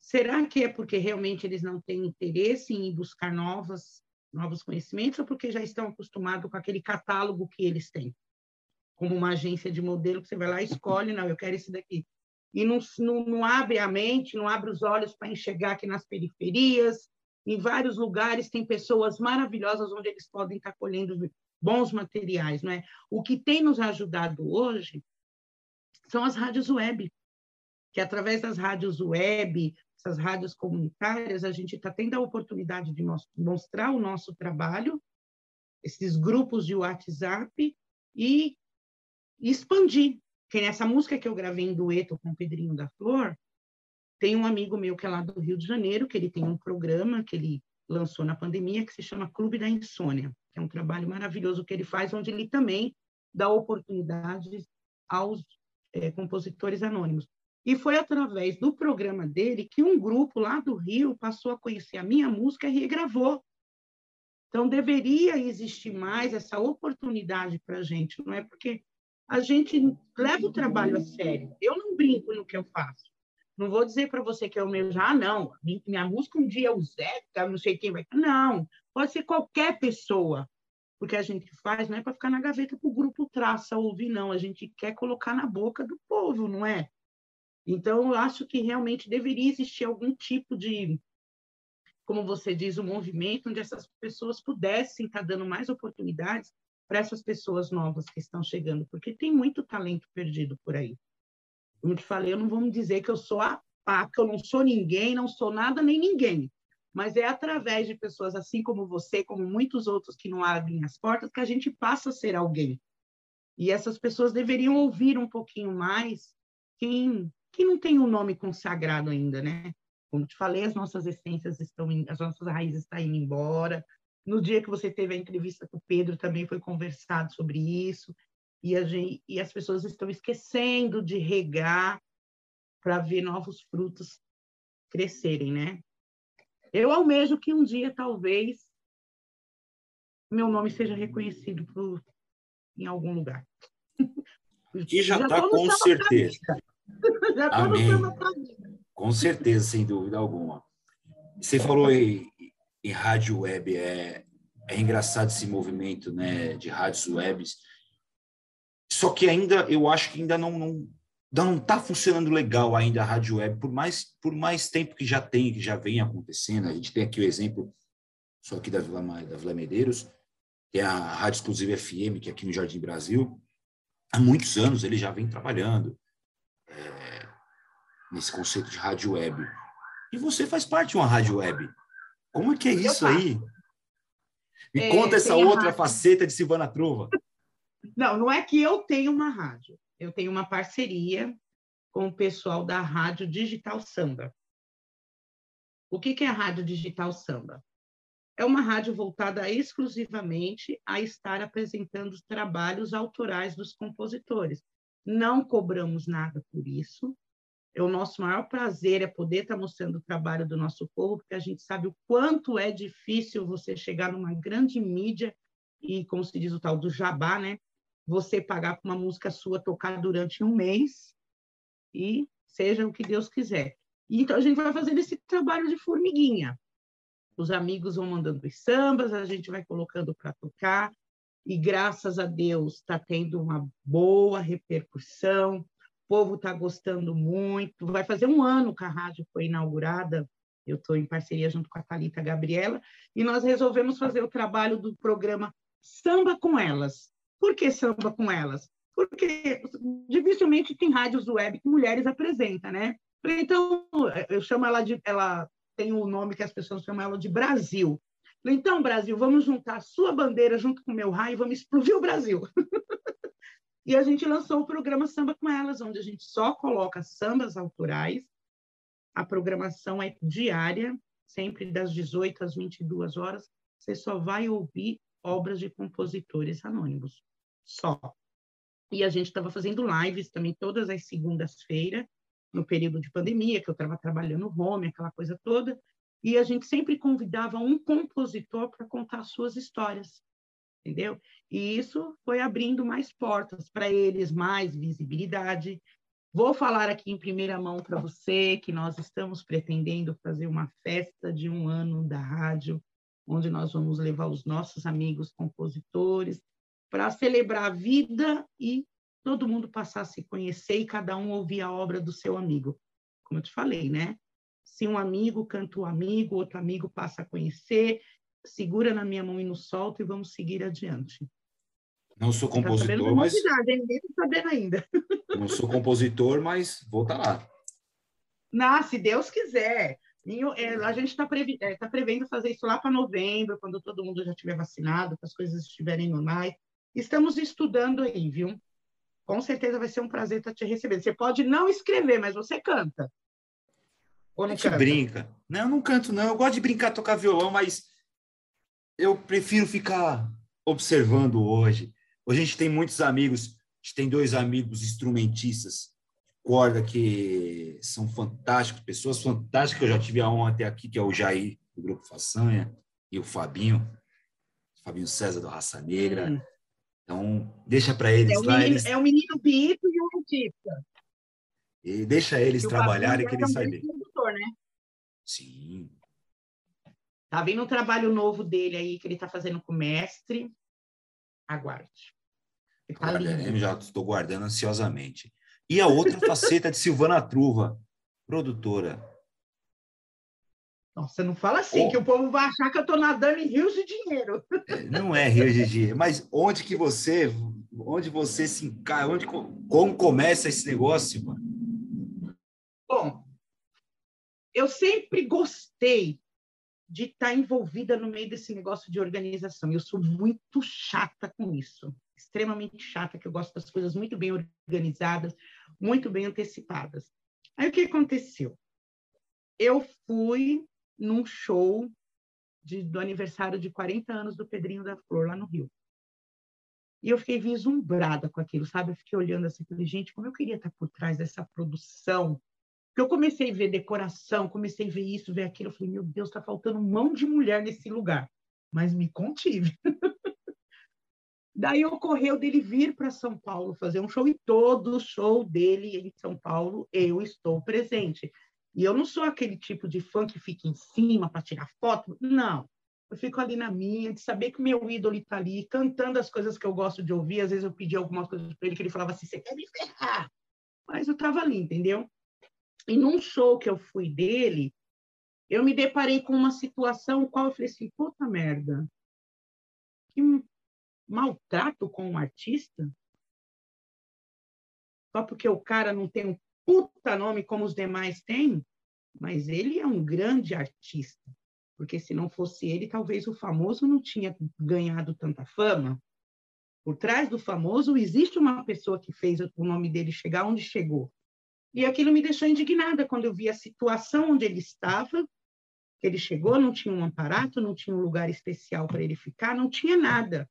Será que é porque realmente eles não têm interesse em buscar novas, novos conhecimentos ou porque já estão acostumados com aquele catálogo que eles têm? Como uma agência de modelo que você vai lá e escolhe, não, eu quero esse daqui. E não, não, não abre a mente, não abre os olhos para enxergar que nas periferias, em vários lugares tem pessoas maravilhosas onde eles podem estar colhendo bons materiais, não é? O que tem nos ajudado hoje são as rádios web, que através das rádios web, essas rádios comunitárias, a gente está tendo a oportunidade de mostrar o nosso trabalho, esses grupos de WhatsApp e expandir. Que nessa música que eu gravei em dueto com o Pedrinho da Flor, tem um amigo meu que é lá do Rio de Janeiro, que ele tem um programa que ele lançou na pandemia, que se chama Clube da Insônia, que é um trabalho maravilhoso que ele faz, onde ele também dá oportunidades aos é, compositores anônimos. E foi através do programa dele que um grupo lá do Rio passou a conhecer a minha música e regravou. Então, deveria existir mais essa oportunidade para a gente, não é? Porque a gente leva o trabalho a sério. Eu não brinco no que eu faço. Não vou dizer para você que é o meu já, ah, não, minha música um dia é o Zé, não sei quem vai. Não, pode ser qualquer pessoa. Porque a gente faz não é para ficar na gaveta para o grupo traça ouvir, não. A gente quer colocar na boca do povo, não é? Então, eu acho que realmente deveria existir algum tipo de, como você diz, um movimento onde essas pessoas pudessem estar tá dando mais oportunidades para essas pessoas novas que estão chegando, porque tem muito talento perdido por aí. Como te falei, eu não vou me dizer que eu sou a que eu não sou ninguém, não sou nada nem ninguém. Mas é através de pessoas assim como você, como muitos outros que não abrem as portas, que a gente passa a ser alguém. E essas pessoas deveriam ouvir um pouquinho mais quem, quem não tem um nome consagrado ainda, né? Como te falei, as nossas essências estão, as nossas raízes estão indo embora. No dia que você teve a entrevista com o Pedro, também foi conversado sobre isso e, gente, e as pessoas estão esquecendo de regar para ver novos frutos crescerem, né? Eu almejo que um dia, talvez, meu nome seja reconhecido por, em algum lugar. E já está com certeza. Já Amém. Com certeza, sem dúvida alguma. Você falou em, em rádio web, é, é engraçado esse movimento né, de rádios webs só que ainda, eu acho que ainda não, não não está funcionando legal ainda a rádio web, por mais, por mais tempo que já tem, que já vem acontecendo. A gente tem aqui o exemplo, só aqui da Vila, da Vila Medeiros, que é a Rádio Exclusiva FM, que é aqui no Jardim Brasil. Há muitos anos ele já vem trabalhando é, nesse conceito de rádio web. E você faz parte de uma rádio web. Como é que é isso aí? Me é, conta essa outra rádio. faceta de Silvana Trova. Não, não é que eu tenho uma rádio. Eu tenho uma parceria com o pessoal da Rádio Digital Samba. O que, que é a Rádio Digital Samba? É uma rádio voltada exclusivamente a estar apresentando os trabalhos autorais dos compositores. Não cobramos nada por isso. É o nosso maior prazer é poder estar mostrando o trabalho do nosso povo, porque a gente sabe o quanto é difícil você chegar numa grande mídia e, como se diz o tal do jabá, né? você pagar para uma música sua tocar durante um mês e seja o que Deus quiser. Então, a gente vai fazendo esse trabalho de formiguinha. Os amigos vão mandando os sambas, a gente vai colocando para tocar, e graças a Deus está tendo uma boa repercussão, povo está gostando muito. Vai fazer um ano que a rádio foi inaugurada, eu estou em parceria junto com a Thalita Gabriela, e nós resolvemos fazer o trabalho do programa Samba com Elas, por que samba com elas? Porque dificilmente tem rádios web que mulheres apresentam, né? Então, eu chamo ela de. Ela tem o um nome que as pessoas chamam ela de Brasil. Então, Brasil, vamos juntar a sua bandeira junto com o meu raio e vamos explodir o Brasil. e a gente lançou o programa Samba com Elas, onde a gente só coloca sambas autorais. A programação é diária, sempre das 18 às 22 horas. Você só vai ouvir obras de compositores anônimos. só. E a gente estava fazendo lives também todas as segundas-feiras, no período de pandemia, que eu estava trabalhando home, aquela coisa toda, e a gente sempre convidava um compositor para contar suas histórias, entendeu? E isso foi abrindo mais portas para eles, mais visibilidade. Vou falar aqui em primeira mão para você que nós estamos pretendendo fazer uma festa de um ano da rádio, onde nós vamos levar os nossos amigos compositores para celebrar a vida e todo mundo passar a se conhecer e cada um ouvir a obra do seu amigo. Como eu te falei, né? Se um amigo canta o amigo, outro amigo passa a conhecer, segura na minha mão e nos solta e vamos seguir adiante. Não sou tá compositor, tá mas. Sabendo ainda. Não sou compositor, mas vou estar tá lá. Não, se Deus quiser. É, a gente está previ... é, tá prevendo fazer isso lá para novembro, quando todo mundo já estiver vacinado, que as coisas estiverem normais. Estamos estudando aí, viu? Com certeza vai ser um prazer estar te recebendo. Você pode não escrever, mas você canta. Ou não a gente canta? brinca. Não, eu não canto, não. Eu gosto de brincar, tocar violão, mas eu prefiro ficar observando hoje. Hoje a gente tem muitos amigos, a gente tem dois amigos instrumentistas, corda, que são fantásticos, pessoas fantásticas que eu já tive a honra até aqui, que é o Jair, do Grupo Façanha, e o Fabinho, Fabinho César, do Raça Negra. Hum. Então, deixa para eles é lá. Menino, eles... É o menino Bito e o artista. E deixa eles trabalharem que eles sabem. Né? Sim. Tá vindo um trabalho novo dele aí que ele está fazendo com o mestre. Aguarde. Tá. Já estou guardando ansiosamente. E a outra faceta de Silvana Truva, produtora. Nossa, não fala assim, oh. que o povo vai achar que eu estou nadando em rios de dinheiro. É, não é rios de dinheiro, mas onde que você, onde você se encaixa, onde, como começa esse negócio, mano? Bom, eu sempre gostei de estar tá envolvida no meio desse negócio de organização. Eu sou muito chata com isso, extremamente chata, que eu gosto das coisas muito bem organizadas, muito bem antecipadas. Aí o que aconteceu? Eu fui num show de, do aniversário de 40 anos do Pedrinho da Flor, lá no Rio. E eu fiquei vislumbrada com aquilo, sabe? Eu fiquei olhando assim, gente, como eu queria estar por trás dessa produção. Porque eu comecei a ver decoração, comecei a ver isso, ver aquilo. Eu falei, meu Deus, está faltando mão de mulher nesse lugar. Mas me contive. Daí ocorreu dele vir para São Paulo fazer um show e todo show dele em São Paulo eu estou presente. E eu não sou aquele tipo de fã que fica em cima para tirar foto, não. Eu fico ali na minha, de saber que meu ídolo está ali, cantando as coisas que eu gosto de ouvir. Às vezes eu pedi algumas coisas para ele que ele falava assim: você quer me ferrar? Mas eu estava ali, entendeu? E num show que eu fui dele, eu me deparei com uma situação qual eu falei assim: puta merda, que maltrato com um artista? Só porque o cara não tem um puta nome como os demais têm, mas ele é um grande artista. Porque se não fosse ele, talvez o famoso não tinha ganhado tanta fama. Por trás do famoso existe uma pessoa que fez o nome dele chegar onde chegou. E aquilo me deixou indignada quando eu vi a situação onde ele estava. Ele chegou, não tinha um aparato, não tinha um lugar especial para ele ficar, não tinha nada.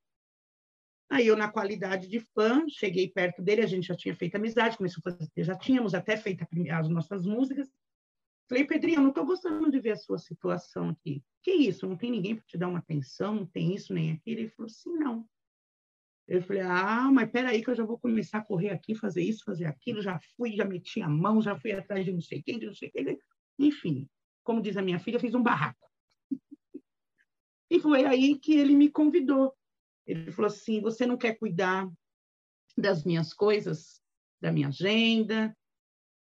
Aí eu, na qualidade de fã, cheguei perto dele, a gente já tinha feito amizade, começou a fazer, já tínhamos até feito as nossas músicas. Falei, Pedrinho, eu não estou gostando de ver a sua situação aqui. Que isso? Não tem ninguém para te dar uma atenção, não tem isso nem aquilo? Ele falou assim, não. Eu falei, ah, mas peraí que eu já vou começar a correr aqui, fazer isso, fazer aquilo. Já fui, já meti a mão, já fui atrás de não sei quem, de não sei quem. Enfim, como diz a minha filha, fiz um barraco. e foi aí que ele me convidou. Ele falou assim: Você não quer cuidar das minhas coisas, da minha agenda,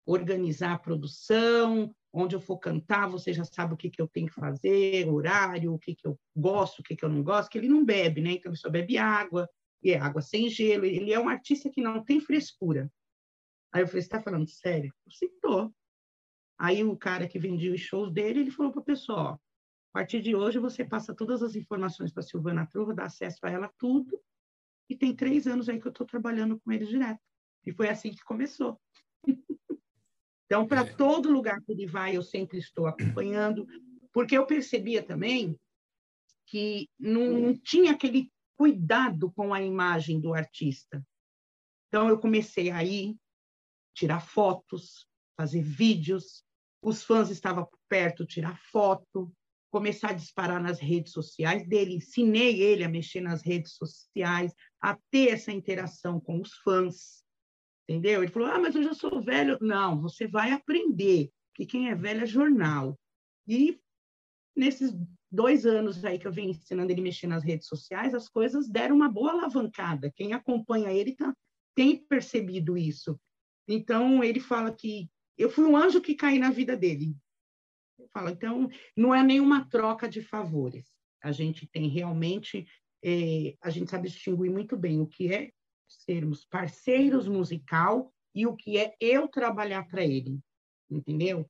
organizar a produção, onde eu for cantar, você já sabe o que, que eu tenho que fazer, horário, o que, que eu gosto, o que, que eu não gosto, que ele não bebe, né? Então ele só bebe água, e é água sem gelo. Ele é um artista que não tem frescura. Aí eu falei: Você está falando sério? Eu tô. Aí o cara que vendia os shows dele, ele falou para o pessoal: a partir de hoje, você passa todas as informações para a Silvana Truva, dá acesso a ela tudo, e tem três anos aí que eu estou trabalhando com ele direto. E foi assim que começou. então, para é. todo lugar que ele vai, eu sempre estou acompanhando, porque eu percebia também que não, não tinha aquele cuidado com a imagem do artista. Então, eu comecei a ir, tirar fotos, fazer vídeos, os fãs estavam perto, tirar foto, começar a disparar nas redes sociais dele, ensinei ele a mexer nas redes sociais, a ter essa interação com os fãs, entendeu? Ele falou, ah, mas eu já sou velho. Não, você vai aprender, que quem é velho é jornal. E nesses dois anos aí que eu venho ensinando ele mexer nas redes sociais, as coisas deram uma boa alavancada. Quem acompanha ele tá, tem percebido isso. Então, ele fala que eu fui um anjo que caí na vida dele. Fala, então, não é nenhuma troca de favores. A gente tem realmente, é, a gente sabe distinguir muito bem o que é sermos parceiros musical e o que é eu trabalhar para ele, entendeu?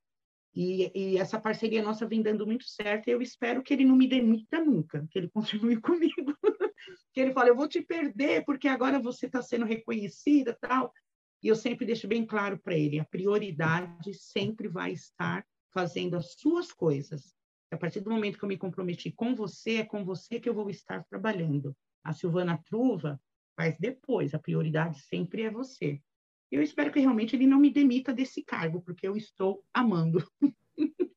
E, e, essa parceria nossa vem dando muito certo e eu espero que ele não me demita nunca, que ele continue comigo. que ele fale, eu vou te perder porque agora você está sendo reconhecida tal. E eu sempre deixo bem claro para ele, a prioridade sempre vai estar fazendo as suas coisas. A partir do momento que eu me comprometi com você, é com você que eu vou estar trabalhando. A Silvana Truva faz depois, a prioridade sempre é você. Eu espero que realmente ele não me demita desse cargo, porque eu estou amando.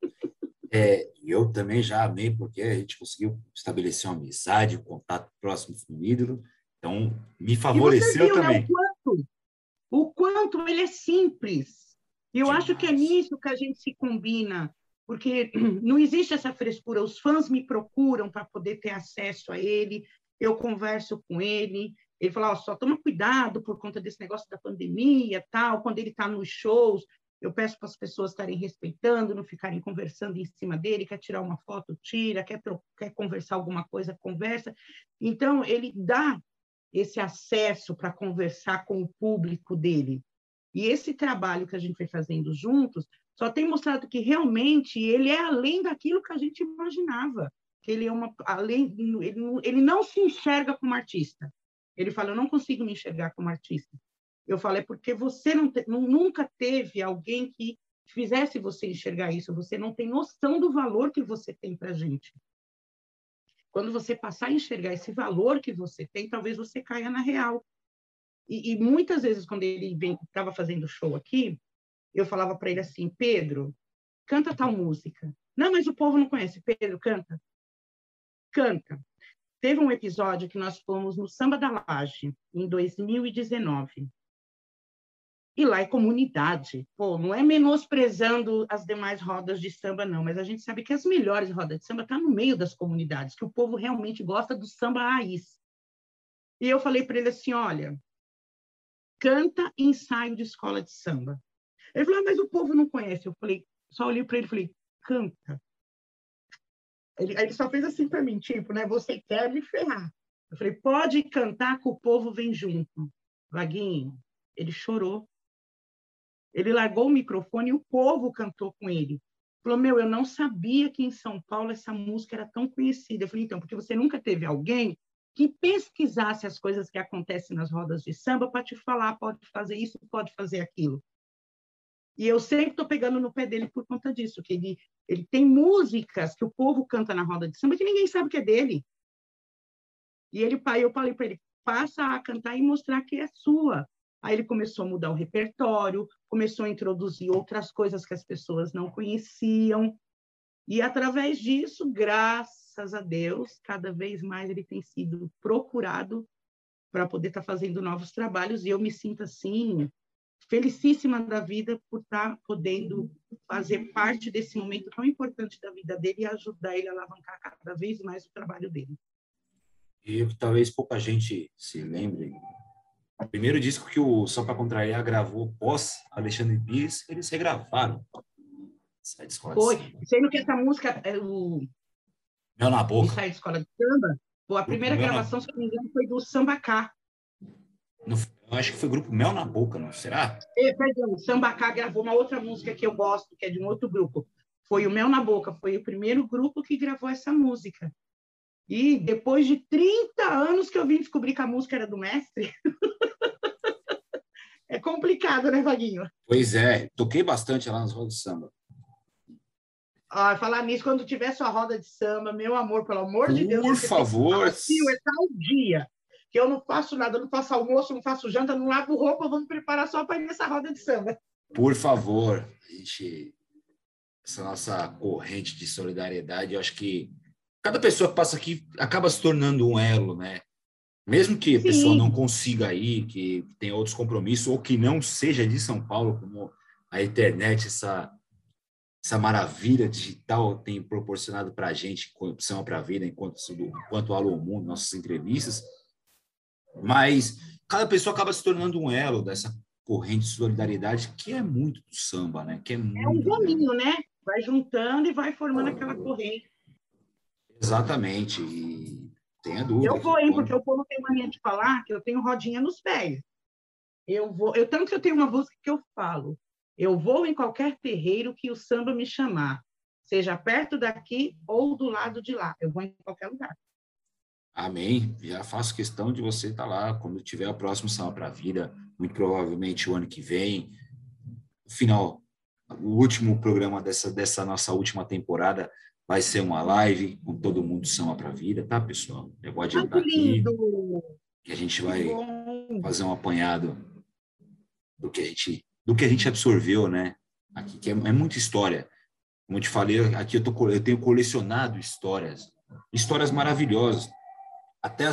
É, eu também já amei, porque a gente conseguiu estabelecer uma amizade, um contato próximo com o ídolo. Então, me favoreceu viu, também. Né, o, quanto, o quanto ele é simples. Eu Demais. acho que é nisso que a gente se combina, porque não existe essa frescura. Os fãs me procuram para poder ter acesso a ele, eu converso com ele. Ele fala: oh, só toma cuidado por conta desse negócio da pandemia, tal. Quando ele está nos shows, eu peço para as pessoas estarem respeitando, não ficarem conversando em cima dele. Quer tirar uma foto, tira. Quer, quer conversar alguma coisa, conversa. Então, ele dá esse acesso para conversar com o público dele. E esse trabalho que a gente foi fazendo juntos só tem mostrado que realmente ele é além daquilo que a gente imaginava. Ele é uma além ele, ele não se enxerga como artista. Ele fala, eu não consigo me enxergar como artista. Eu falo, é porque você não te, nunca teve alguém que fizesse você enxergar isso. Você não tem noção do valor que você tem para gente. Quando você passar a enxergar esse valor que você tem, talvez você caia na real. E, e muitas vezes, quando ele estava fazendo show aqui, eu falava para ele assim: Pedro, canta tal música. Não, mas o povo não conhece. Pedro, canta. Canta. Teve um episódio que nós fomos no Samba da Laje, em 2019. E lá é comunidade. Pô, não é menosprezando as demais rodas de samba, não, mas a gente sabe que as melhores rodas de samba estão tá no meio das comunidades, que o povo realmente gosta do samba raiz. E eu falei para ele assim: olha, canta ensaio de escola de samba. Ele falou, ah, mas o povo não conhece. Eu falei, só olhei para ele e falei, canta. Ele, ele só fez assim para mim, tipo, né? Você quer me ferrar. Eu falei, pode cantar que o povo vem junto. Vaguinho, ele chorou. Ele largou o microfone e o povo cantou com ele. Falou, meu, eu não sabia que em São Paulo essa música era tão conhecida. Eu falei, então, porque você nunca teve alguém que pesquisasse as coisas que acontecem nas rodas de samba para te falar, pode fazer isso, pode fazer aquilo. E eu sempre estou pegando no pé dele por conta disso, que ele, ele tem músicas que o povo canta na roda de samba que ninguém sabe que é dele. E ele, eu falei para ele, passa a cantar e mostrar que é sua. Aí ele começou a mudar o repertório, começou a introduzir outras coisas que as pessoas não conheciam. E através disso, graças a Deus, cada vez mais ele tem sido procurado para poder estar tá fazendo novos trabalhos e eu me sinto assim felicíssima da vida por estar tá podendo fazer parte desse momento tão importante da vida dele e ajudar ele a alavancar cada vez mais o trabalho dele. E talvez pouca gente se lembre. O primeiro disco que o Só para Contrariar gravou pós Alexandre Pires, eles regravaram. Foi. Sendo que essa música, é, o Mel na boca. sair de escola de samba. A primeira grupo gravação, se não me engano, foi do Sambacá. No, eu acho que foi o grupo Mel na Boca, não será? É, perdão, o Sambacá gravou uma outra música que eu gosto, que é de um outro grupo. Foi o Mel na Boca, foi o primeiro grupo que gravou essa música. E depois de 30 anos que eu vim descobrir que a música era do mestre. é complicado, né, Vaguinho? Pois é, toquei bastante lá nas rodas de samba. Ah, falar nisso, quando tiver sua roda de samba, meu amor, pelo amor de Deus. Por favor. Fio, é tal dia que eu não faço nada, não faço almoço, não faço janta, não lavo roupa, vamos preparar só para ir nessa roda de samba. Por favor, a gente, essa nossa corrente de solidariedade, eu acho que cada pessoa que passa aqui acaba se tornando um elo, né? Mesmo que a Sim. pessoa não consiga ir, que tenha outros compromissos, ou que não seja de São Paulo, como a internet, essa, essa maravilha digital tem proporcionado para a gente, opção para a vida, enquanto, enquanto Alô Mundo, nossas entrevistas. Mas cada pessoa acaba se tornando um elo dessa corrente de solidariedade que é muito do samba, né? Que é, muito... é um gominho, né? Vai juntando e vai formando aquela corrente. Exatamente. E tenha dúvida. Eu vou, hein, porque o povo tem mania de falar que eu tenho rodinha nos pés. Eu vou, eu tanto que eu tenho uma música que eu falo. Eu vou em qualquer terreiro que o samba me chamar, seja perto daqui ou do lado de lá. Eu vou em qualquer lugar. Amém. Já faço questão de você estar lá quando tiver o próximo Samba para a Vida, muito provavelmente o ano que vem. Final, o último programa dessa, dessa nossa última temporada vai ser uma live com todo mundo Samba para a Vida, tá, pessoal? Eu vou adiantar aqui que a gente vai fazer um apanhado do que a gente do que a gente absorveu, né? Aqui que é, é muita história. Como eu te falei, aqui eu, tô, eu tenho colecionado histórias, histórias maravilhosas. Até a,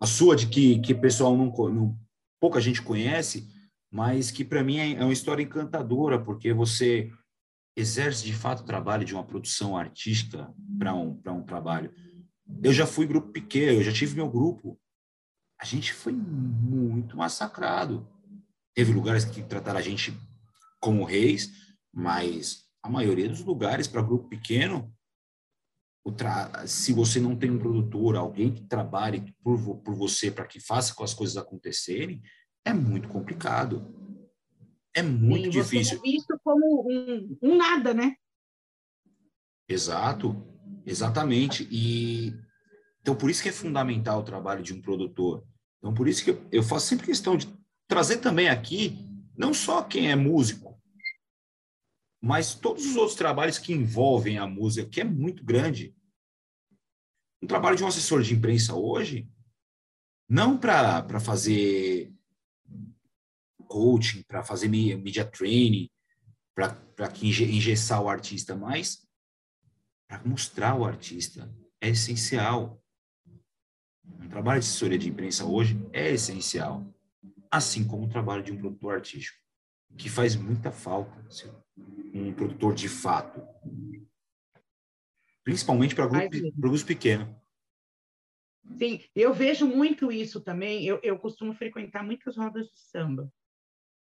a sua de que que pessoal não, não pouca gente conhece, mas que para mim é, é uma história encantadora, porque você exerce de fato o trabalho de uma produção artística para um, para um trabalho. Eu já fui grupo pequeno, eu já tive meu grupo. A gente foi muito massacrado. Teve lugares que trataram a gente como reis, mas a maioria dos lugares para grupo pequeno, se você não tem um produtor, alguém que trabalhe por, por você para que faça com as coisas acontecerem, é muito complicado. É muito difícil. Você é visto como um, um nada, né? Exato, exatamente. E então por isso que é fundamental o trabalho de um produtor. Então por isso que eu, eu faço sempre questão de trazer também aqui não só quem é músico, mas todos os outros trabalhos que envolvem a música, que é muito grande. Um trabalho de um assessor de imprensa hoje, não para fazer coaching, para fazer media training, para engessar o artista, mas para mostrar o artista. É essencial. Um trabalho de assessoria de imprensa hoje é essencial assim como o trabalho de um produtor artístico, que faz muita falta, assim, um produtor de fato, principalmente para grupos, grupos pequenos. Sim, eu vejo muito isso também. Eu, eu costumo frequentar muitas rodas de samba.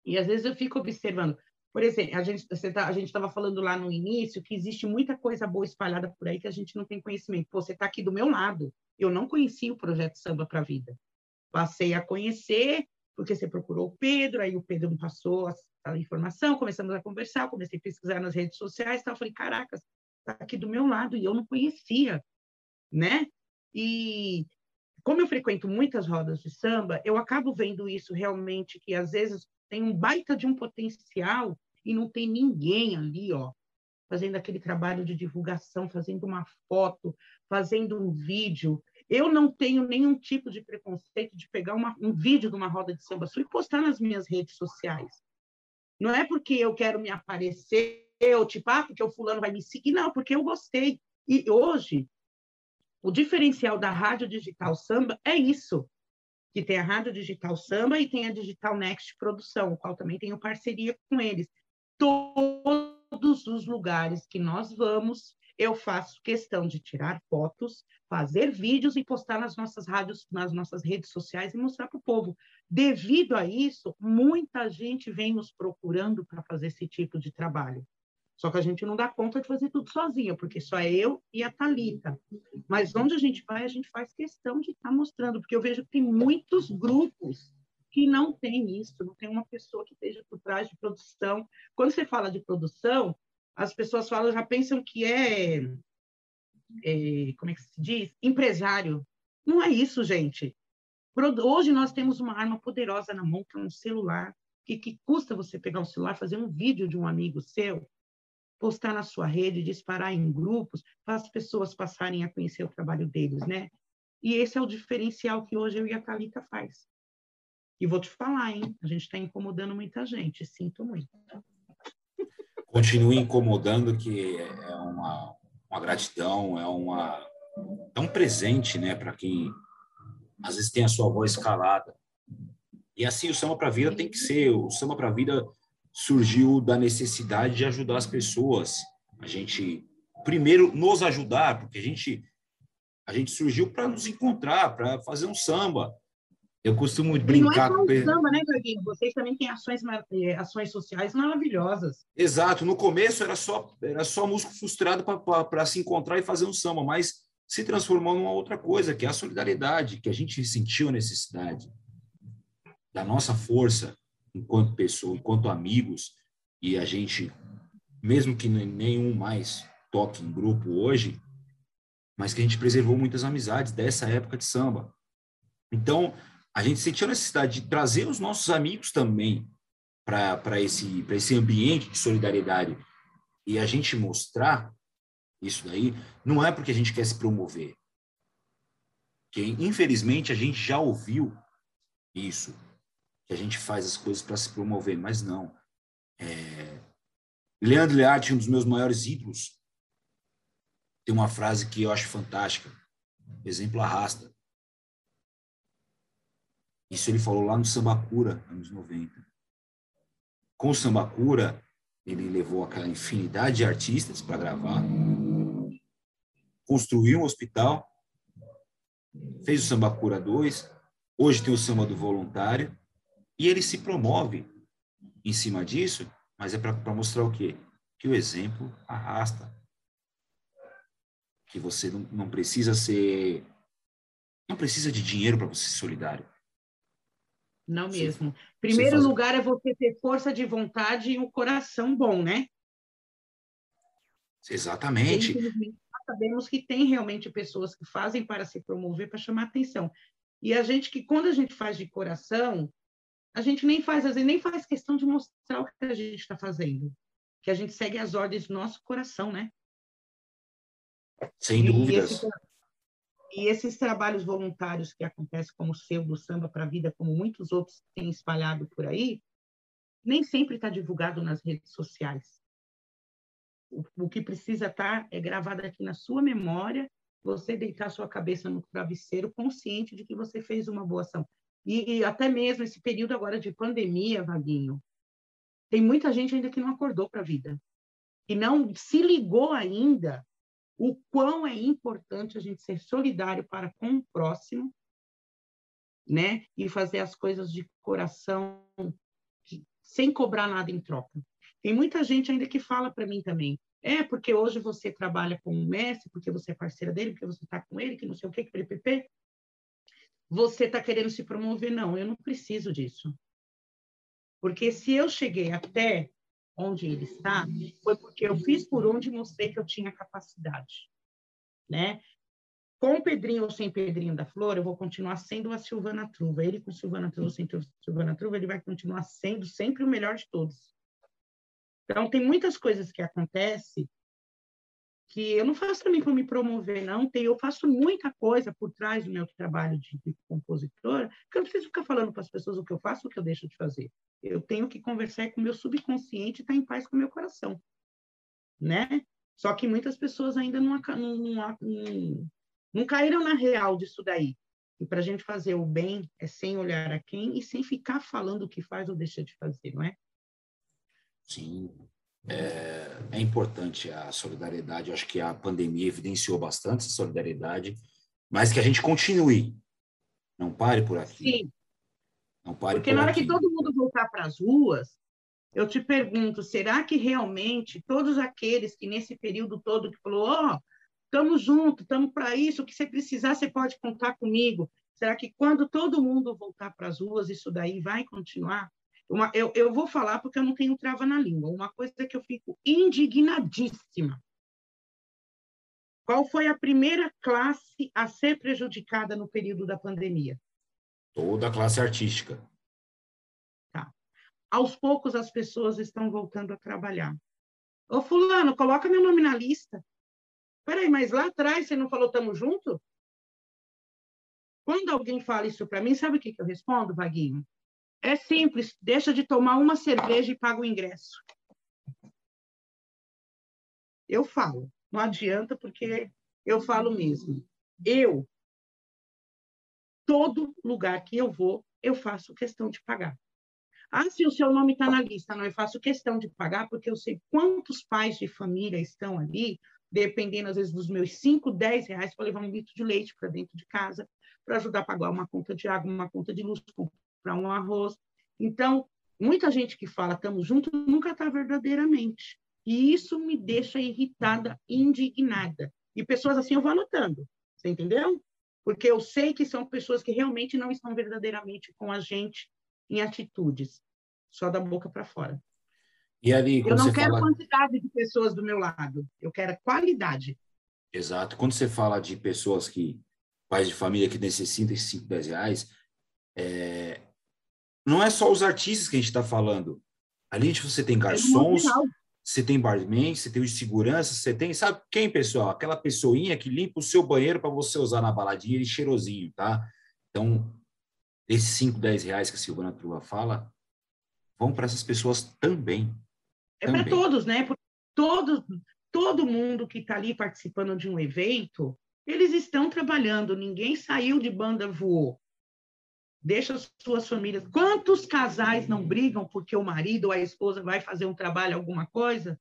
E às vezes eu fico observando. Por exemplo, a gente tá, a gente estava falando lá no início que existe muita coisa boa espalhada por aí que a gente não tem conhecimento. Pô, você está aqui do meu lado. Eu não conhecia o projeto Samba para a Vida. Passei a conhecer porque você procurou o Pedro, aí o Pedro me passou a, informação, começamos a conversar, comecei a pesquisar nas redes sociais, tal, falei, caracas, está aqui do meu lado e eu não conhecia, né? E como eu frequento muitas rodas de samba, eu acabo vendo isso realmente que às vezes tem um baita de um potencial e não tem ninguém ali, ó, fazendo aquele trabalho de divulgação, fazendo uma foto, fazendo um vídeo, eu não tenho nenhum tipo de preconceito de pegar uma, um vídeo de uma roda de samba sua e postar nas minhas redes sociais. Não é porque eu quero me aparecer, ou tipo, ah, porque o fulano vai me seguir, não, porque eu gostei. E hoje, o diferencial da rádio digital samba é isso, que tem a rádio digital samba e tem a digital next produção, o qual também tenho parceria com eles. Todos os lugares que nós vamos, eu faço questão de tirar fotos, fazer vídeos e postar nas nossas rádios, nas nossas redes sociais e mostrar para o povo. Devido a isso, muita gente vem nos procurando para fazer esse tipo de trabalho. Só que a gente não dá conta de fazer tudo sozinha, porque só é eu e a Talita. Mas onde a gente vai, a gente faz questão de estar tá mostrando, porque eu vejo que tem muitos grupos que não tem isso, não tem uma pessoa que esteja por trás de produção. Quando você fala de produção, as pessoas falam, já pensam que é, é, como é que se diz? Empresário. Não é isso, gente. Hoje nós temos uma arma poderosa na mão, que é um celular. Que, que custa você pegar um celular, fazer um vídeo de um amigo seu? postar na sua rede, disparar em grupos, para as pessoas passarem a conhecer o trabalho deles, né? E esse é o diferencial que hoje eu e a Thalita faz. E vou te falar, hein? A gente está incomodando muita gente, sinto muito. Continue incomodando, que é uma, uma gratidão, é, uma, é um presente, né, para quem às vezes tem a sua voz calada. E assim o samba para a vida tem que ser. O samba para a vida surgiu da necessidade de ajudar as pessoas. A gente primeiro nos ajudar, porque a gente a gente surgiu para nos encontrar, para fazer um samba. Eu costumo brincar com. Não é samba, né, Gaguinho? Vocês também têm ações, eh, ações sociais maravilhosas. Exato. No começo era só, era só músico frustrado para se encontrar e fazer um samba, mas se transformou numa outra coisa, que é a solidariedade, que a gente sentiu a necessidade da nossa força enquanto pessoa, enquanto amigos, e a gente, mesmo que nenhum mais toque em grupo hoje, mas que a gente preservou muitas amizades dessa época de samba. Então, a gente sentiu a necessidade de trazer os nossos amigos também para esse, esse ambiente de solidariedade e a gente mostrar isso daí, não é porque a gente quer se promover. Que, infelizmente, a gente já ouviu isso, que a gente faz as coisas para se promover, mas não. É... Leandro Learte, um dos meus maiores ídolos, tem uma frase que eu acho fantástica. Exemplo arrasta. Isso ele falou lá no Sambacura, anos 90. Com o Sambacura, ele levou aquela infinidade de artistas para gravar, construiu um hospital, fez o Sambacura 2, hoje tem o Samba do Voluntário, e ele se promove em cima disso, mas é para mostrar o quê? Que o exemplo arrasta. Que você não, não precisa ser. Não precisa de dinheiro para você ser solidário. Não mesmo. Primeiro faz... lugar é você ter força de vontade e um coração bom, né? Exatamente. Nós sabemos que tem realmente pessoas que fazem para se promover, para chamar atenção. E a gente que, quando a gente faz de coração, a gente nem faz, às vezes, nem faz questão de mostrar o que a gente está fazendo. Que a gente segue as ordens do nosso coração, né? Sem dúvidas. Esse, e esses trabalhos voluntários que acontecem, como o seu do Samba para a Vida, como muitos outros têm espalhado por aí, nem sempre está divulgado nas redes sociais. O, o que precisa estar tá é gravado aqui na sua memória, você deitar sua cabeça no travesseiro, consciente de que você fez uma boa ação. E, e até mesmo esse período agora de pandemia, Vaguinho, tem muita gente ainda que não acordou para a vida, e não se ligou ainda o quão é importante a gente ser solidário para com o próximo, né? E fazer as coisas de coração, sem cobrar nada em troca. Tem muita gente ainda que fala para mim também, é porque hoje você trabalha com o Messi, porque você é parceira dele, porque você está com ele, que não sei o que, que PPP. Você está querendo se promover? Não, eu não preciso disso. Porque se eu cheguei até onde ele está, foi porque eu fiz por onde mostrei que eu tinha capacidade, né? Com o Pedrinho ou sem Pedrinho da Flor, eu vou continuar sendo a Silvana Truva. Ele com Silvana Truva, sem Silvana Truva, ele vai continuar sendo sempre o melhor de todos. Então, tem muitas coisas que acontecem que eu não faço também para me promover, não. Tem, eu faço muita coisa por trás do meu trabalho de, de compositora, que eu não preciso ficar falando para as pessoas o que eu faço, o que eu deixo de fazer. Eu tenho que conversar com o meu subconsciente e estar tá em paz com o meu coração, né? Só que muitas pessoas ainda não, não, não, não, caíram na real disso daí. E para a gente fazer o bem é sem olhar a quem e sem ficar falando o que faz ou deixa de fazer, não é? Sim, é, é, importante a solidariedade. Eu acho que a pandemia evidenciou bastante essa solidariedade, mas que a gente continue. Não pare por aqui. Sim. Não pare Porque por na hora aqui. que todo mundo voltar para as ruas, eu te pergunto, será que realmente todos aqueles que nesse período todo que falou, ó, oh, estamos juntos, estamos para isso, o que você precisar, você pode contar comigo. Será que quando todo mundo voltar para as ruas, isso daí vai continuar? Uma, eu, eu vou falar porque eu não tenho trava na língua. Uma coisa que eu fico indignadíssima. Qual foi a primeira classe a ser prejudicada no período da pandemia? Toda a classe artística. Tá. Aos poucos as pessoas estão voltando a trabalhar. Ô, fulano, coloca meu nome na lista. Peraí, mas lá atrás você não falou tamo junto? Quando alguém fala isso para mim, sabe o que, que eu respondo, Vaguinho? É simples, deixa de tomar uma cerveja e paga o ingresso. Eu falo, não adianta porque eu falo mesmo. Eu, todo lugar que eu vou, eu faço questão de pagar. Ah, se o seu nome está na lista, não, eu faço questão de pagar porque eu sei quantos pais de família estão ali, dependendo às vezes dos meus 5, 10 reais para levar um litro de leite para dentro de casa, para ajudar a pagar uma conta de água, uma conta de luz, comprar um arroz. Então, muita gente que fala estamos juntos nunca está verdadeiramente. E isso me deixa irritada, indignada. E pessoas assim eu vou anotando, você entendeu? Porque eu sei que são pessoas que realmente não estão verdadeiramente com a gente em atitudes, só da boca para fora. E ali, eu não quero fala... quantidade de pessoas do meu lado, eu quero qualidade. Exato. Quando você fala de pessoas que, pais de família que necessitam esses 5, 10 reais, é... não é só os artistas que a gente está falando. Ali você tem garçons, você tem barman, você tem os seguranças, você tem, sabe quem, pessoal? Aquela pessoinha que limpa o seu banheiro para você usar na baladinha e cheirosinho, tá? Então, esses 5, 10 reais que a Silvana Truva fala, vão para essas pessoas também. É para todos, né? Porque todo, todo mundo que está ali participando de um evento, eles estão trabalhando, ninguém saiu de banda voou. Deixa as suas famílias. Quantos casais não brigam porque o marido ou a esposa vai fazer um trabalho, alguma coisa,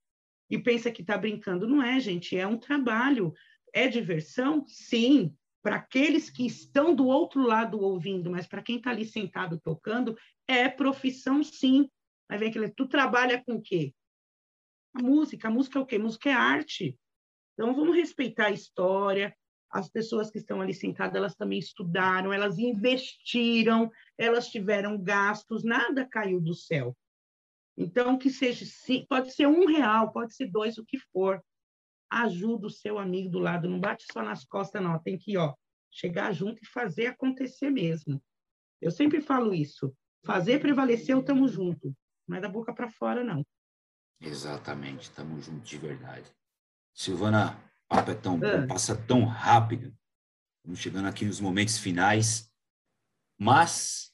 e pensa que está brincando? Não é, gente, é um trabalho. É diversão? Sim, para aqueles que estão do outro lado ouvindo, mas para quem está ali sentado tocando, é profissão sim. Aí vem aquele, tu trabalha com o quê? A música. A música é o quê? Música é arte. Então, vamos respeitar a história. As pessoas que estão ali sentadas, elas também estudaram, elas investiram, elas tiveram gastos, nada caiu do céu. Então, que seja, pode ser um real, pode ser dois, o que for. Ajuda o seu amigo do lado, não bate só nas costas, não. Tem que, ó, chegar junto e fazer acontecer mesmo. Eu sempre falo isso. Fazer prevalecer o tamo junto. Não é da boca para fora, não. Exatamente, estamos juntos de verdade. Silvana, o papo é tão bom, ah. passa tão rápido. Estamos chegando aqui nos momentos finais. Mas,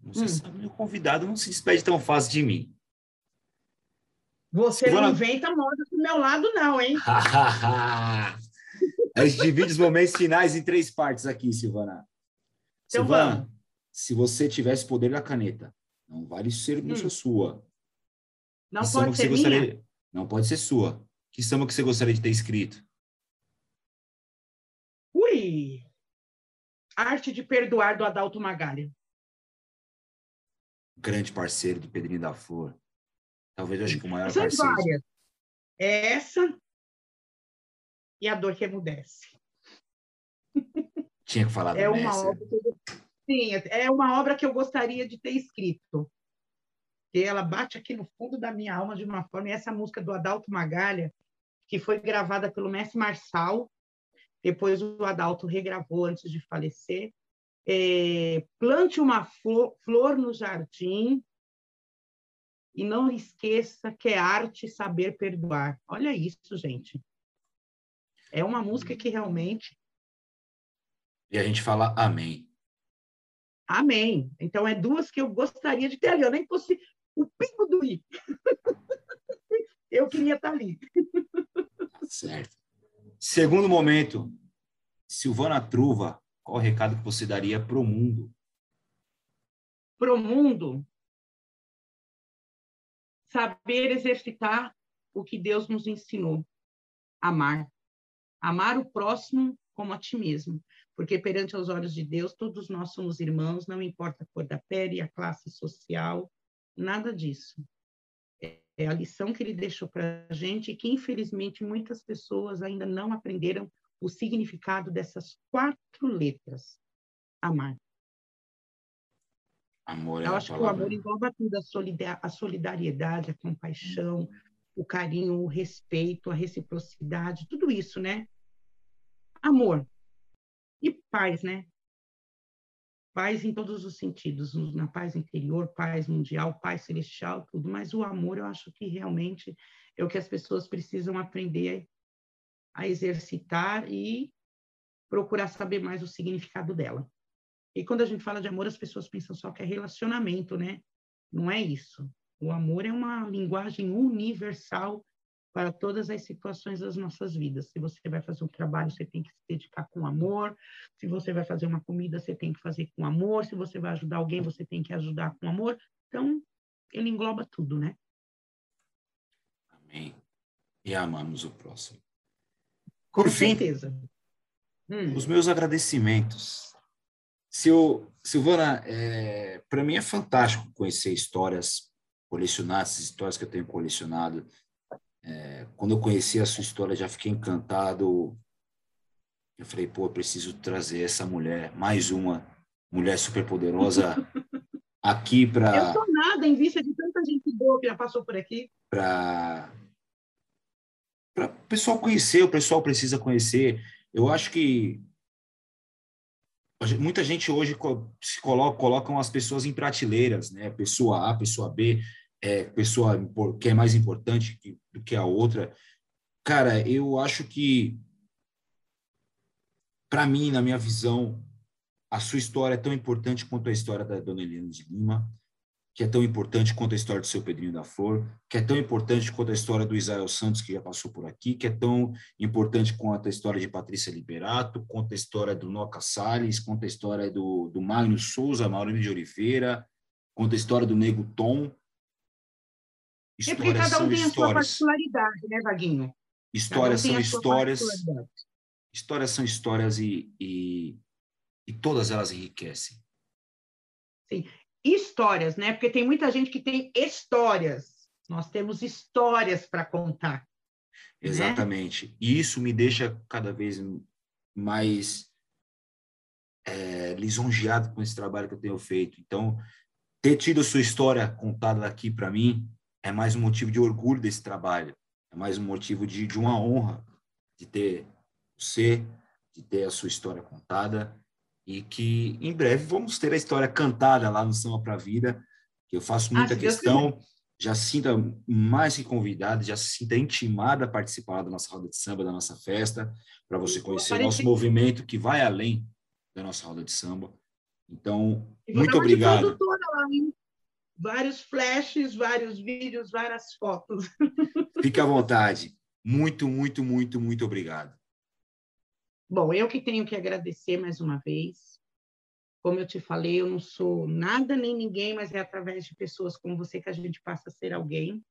você hum. sabe, meu convidado não se despede tão fácil de mim. Você Silvana... não inventa moda do meu lado, não, hein? a gente divide os momentos finais em três partes aqui, Silvana. Então, Silvana, vamos. se você tivesse poder da caneta, não vale ser hum. sua, não que pode ser gostaria... Não pode ser sua. Que samba que você gostaria de ter escrito? Arte de Perdoar, do Adalto Magalha. Grande parceiro do Pedrinho da Flor. Talvez eu acho que o maior São parceiro. Várias. Essa e a dor que emudece. Tinha que falar é uma obra que eu... Sim, é uma obra que eu gostaria de ter escrito porque ela bate aqui no fundo da minha alma de uma forma. E essa música do Adalto Magalha, que foi gravada pelo mestre Marçal, depois o Adalto regravou antes de falecer. É, plante uma flor, flor no jardim e não esqueça que é arte saber perdoar. Olha isso, gente. É uma música que realmente. E a gente fala amém. Amém. Então, é duas que eu gostaria de ter ali. Eu nem fosse o pingo do i. Eu queria estar ali. Certo. Segundo momento, Silvana Truva, qual o recado que você daria para o mundo? Para o mundo, saber exercitar o que Deus nos ensinou, amar. Amar o próximo como a ti mesmo, porque perante os olhos de Deus, todos nós somos irmãos, não importa a cor da pele, a classe social, Nada disso. É a lição que ele deixou para a gente e que, infelizmente, muitas pessoas ainda não aprenderam o significado dessas quatro letras. Amar. Amor é Eu acho que o amor engloba tudo, a solidariedade, a compaixão, o carinho, o respeito, a reciprocidade, tudo isso, né? Amor. E paz, né? Paz em todos os sentidos, na paz interior, paz mundial, paz celestial, tudo, mas o amor eu acho que realmente é o que as pessoas precisam aprender a exercitar e procurar saber mais o significado dela. E quando a gente fala de amor, as pessoas pensam só que é relacionamento, né? Não é isso. O amor é uma linguagem universal para todas as situações das nossas vidas. Se você vai fazer um trabalho, você tem que se dedicar com amor. Se você vai fazer uma comida, você tem que fazer com amor. Se você vai ajudar alguém, você tem que ajudar com amor. Então, ele engloba tudo, né? Amém. E amamos o próximo. Com Por certeza. Fim, hum. Os meus agradecimentos Sil, Silvana, é, para mim é fantástico conhecer histórias, colecionar essas histórias que eu tenho colecionado. É, quando eu conheci a sua história, já fiquei encantado. Eu falei, pô, eu preciso trazer essa mulher, mais uma mulher superpoderosa aqui para. Eu sou nada em vista de tanta gente boa que já passou por aqui. Para para o pessoal conhecer, o pessoal precisa conhecer. Eu acho que muita gente hoje se coloca, colocam as pessoas em prateleiras, né? Pessoa A, pessoa B, é, pessoa que é mais importante do que a outra. Cara, eu acho que, para mim, na minha visão, a sua história é tão importante quanto a história da Dona Helena de Lima que é tão importante quanto a história do seu Pedrinho da Flor, que é tão importante quanto a história do Israel Santos, que já passou por aqui, que é tão importante quanto a história de Patrícia Liberato, quanto a história do Noca Salles, quanto a história do, do Magno Souza, Maurício de Oliveira, quanto a história do Nego Tom. Histórias é porque cada um tem histórias. a sua particularidade, né, Vaguinho? Histórias um são histórias. Histórias são histórias e, e, e todas elas enriquecem. Sim histórias, né? Porque tem muita gente que tem histórias. Nós temos histórias para contar. Né? Exatamente. Né? E isso me deixa cada vez mais é, lisonjeado com esse trabalho que eu tenho feito. Então, ter tido a sua história contada aqui para mim é mais um motivo de orgulho desse trabalho. É mais um motivo de, de uma honra de ter você, de ter a sua história contada e que em breve vamos ter a história cantada lá no Samba para Vida, que eu faço ah, muita ah, questão, já sinta mais que convidada, já se sinta intimada a participar da nossa roda de samba, da nossa festa, para você conhecer o nosso movimento que vai além da nossa roda de samba. Então, muito obrigado. Lá, vários flashes, vários vídeos, várias fotos. Fique à vontade. Muito, muito, muito, muito obrigado. Bom, eu que tenho que agradecer mais uma vez. Como eu te falei, eu não sou nada nem ninguém, mas é através de pessoas como você que a gente passa a ser alguém.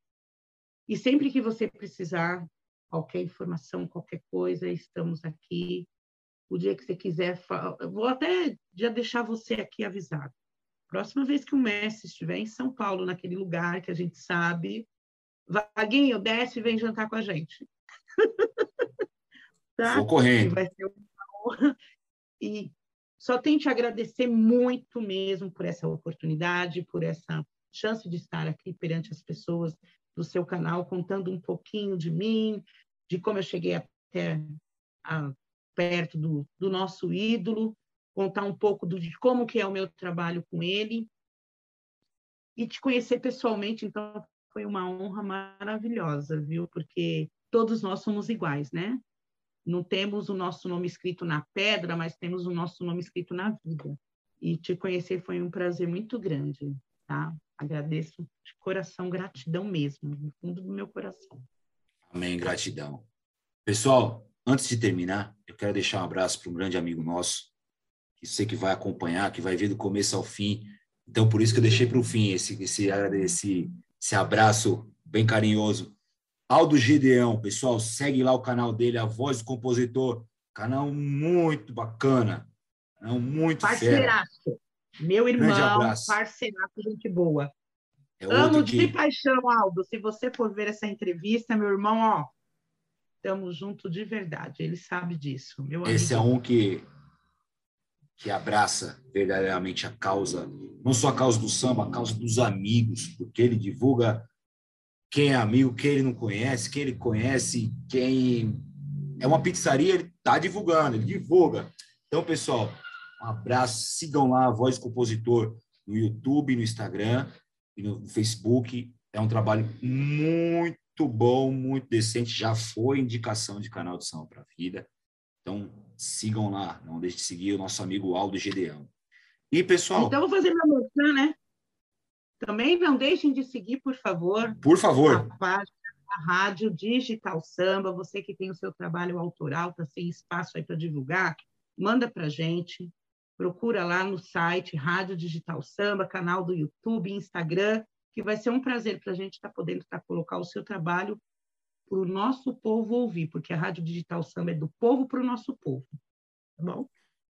E sempre que você precisar, qualquer informação, qualquer coisa, estamos aqui. O dia que você quiser, vou até já deixar você aqui avisado. Próxima vez que o Messi estiver em São Paulo, naquele lugar que a gente sabe, Vaguinho, desce e vem jantar com a gente. Tá? Vou correndo. Vai ser uma honra. E só tenho te agradecer muito mesmo por essa oportunidade, por essa chance de estar aqui perante as pessoas do seu canal, contando um pouquinho de mim, de como eu cheguei até a, perto do, do nosso ídolo, contar um pouco do, de como que é o meu trabalho com ele e te conhecer pessoalmente, então foi uma honra maravilhosa, viu? Porque todos nós somos iguais, né? não temos o nosso nome escrito na pedra, mas temos o nosso nome escrito na vida. E te conhecer foi um prazer muito grande, tá? Agradeço de coração, gratidão mesmo, do fundo do meu coração. Amém, gratidão. Pessoal, antes de terminar, eu quero deixar um abraço para um grande amigo nosso, que sei que vai acompanhar, que vai ver do começo ao fim. Então, por isso que eu deixei para o fim esse, esse, esse, esse abraço bem carinhoso Aldo Gideão, pessoal, segue lá o canal dele, A Voz do Compositor. Canal muito bacana. Canal muito Parceiraço. Fera. Meu irmão, parceiraço, gente boa. É Amo que... de paixão, Aldo. Se você for ver essa entrevista, meu irmão, ó, estamos juntos de verdade. Ele sabe disso. Meu Esse amigo. é um que, que abraça verdadeiramente a causa, não só a causa do samba, a causa dos amigos, porque ele divulga quem é amigo, quem ele não conhece, quem ele conhece, quem é uma pizzaria, ele está divulgando, ele divulga. Então, pessoal, Um abraço, sigam lá a Voz Compositor no YouTube, no Instagram e no Facebook. É um trabalho muito bom, muito decente. Já foi indicação de canal de São para a Vida. Então, sigam lá. Não deixe de seguir o nosso amigo Aldo Gedeão. E, pessoal. Então, vou fazer minha moção, né? Também não deixem de seguir, por favor. Por favor. A página da Rádio Digital Samba. Você que tem o seu trabalho autoral, está sem espaço aí para divulgar, manda para gente. Procura lá no site Rádio Digital Samba, canal do YouTube, Instagram, que vai ser um prazer para a gente estar tá podendo estar tá, colocar o seu trabalho para o nosso povo ouvir, porque a Rádio Digital Samba é do povo para o nosso povo. Tá bom?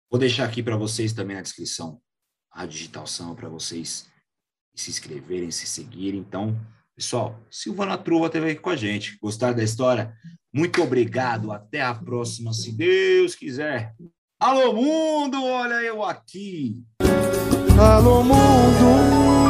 Vou deixar aqui para vocês também na descrição a Rádio Digital Samba para vocês se inscreverem, se seguirem. Então, pessoal, Silvana Truva teve aqui com a gente. Gostaram da história? Muito obrigado. Até a próxima, se Deus quiser. Alô, mundo! Olha eu aqui. Alô, mundo!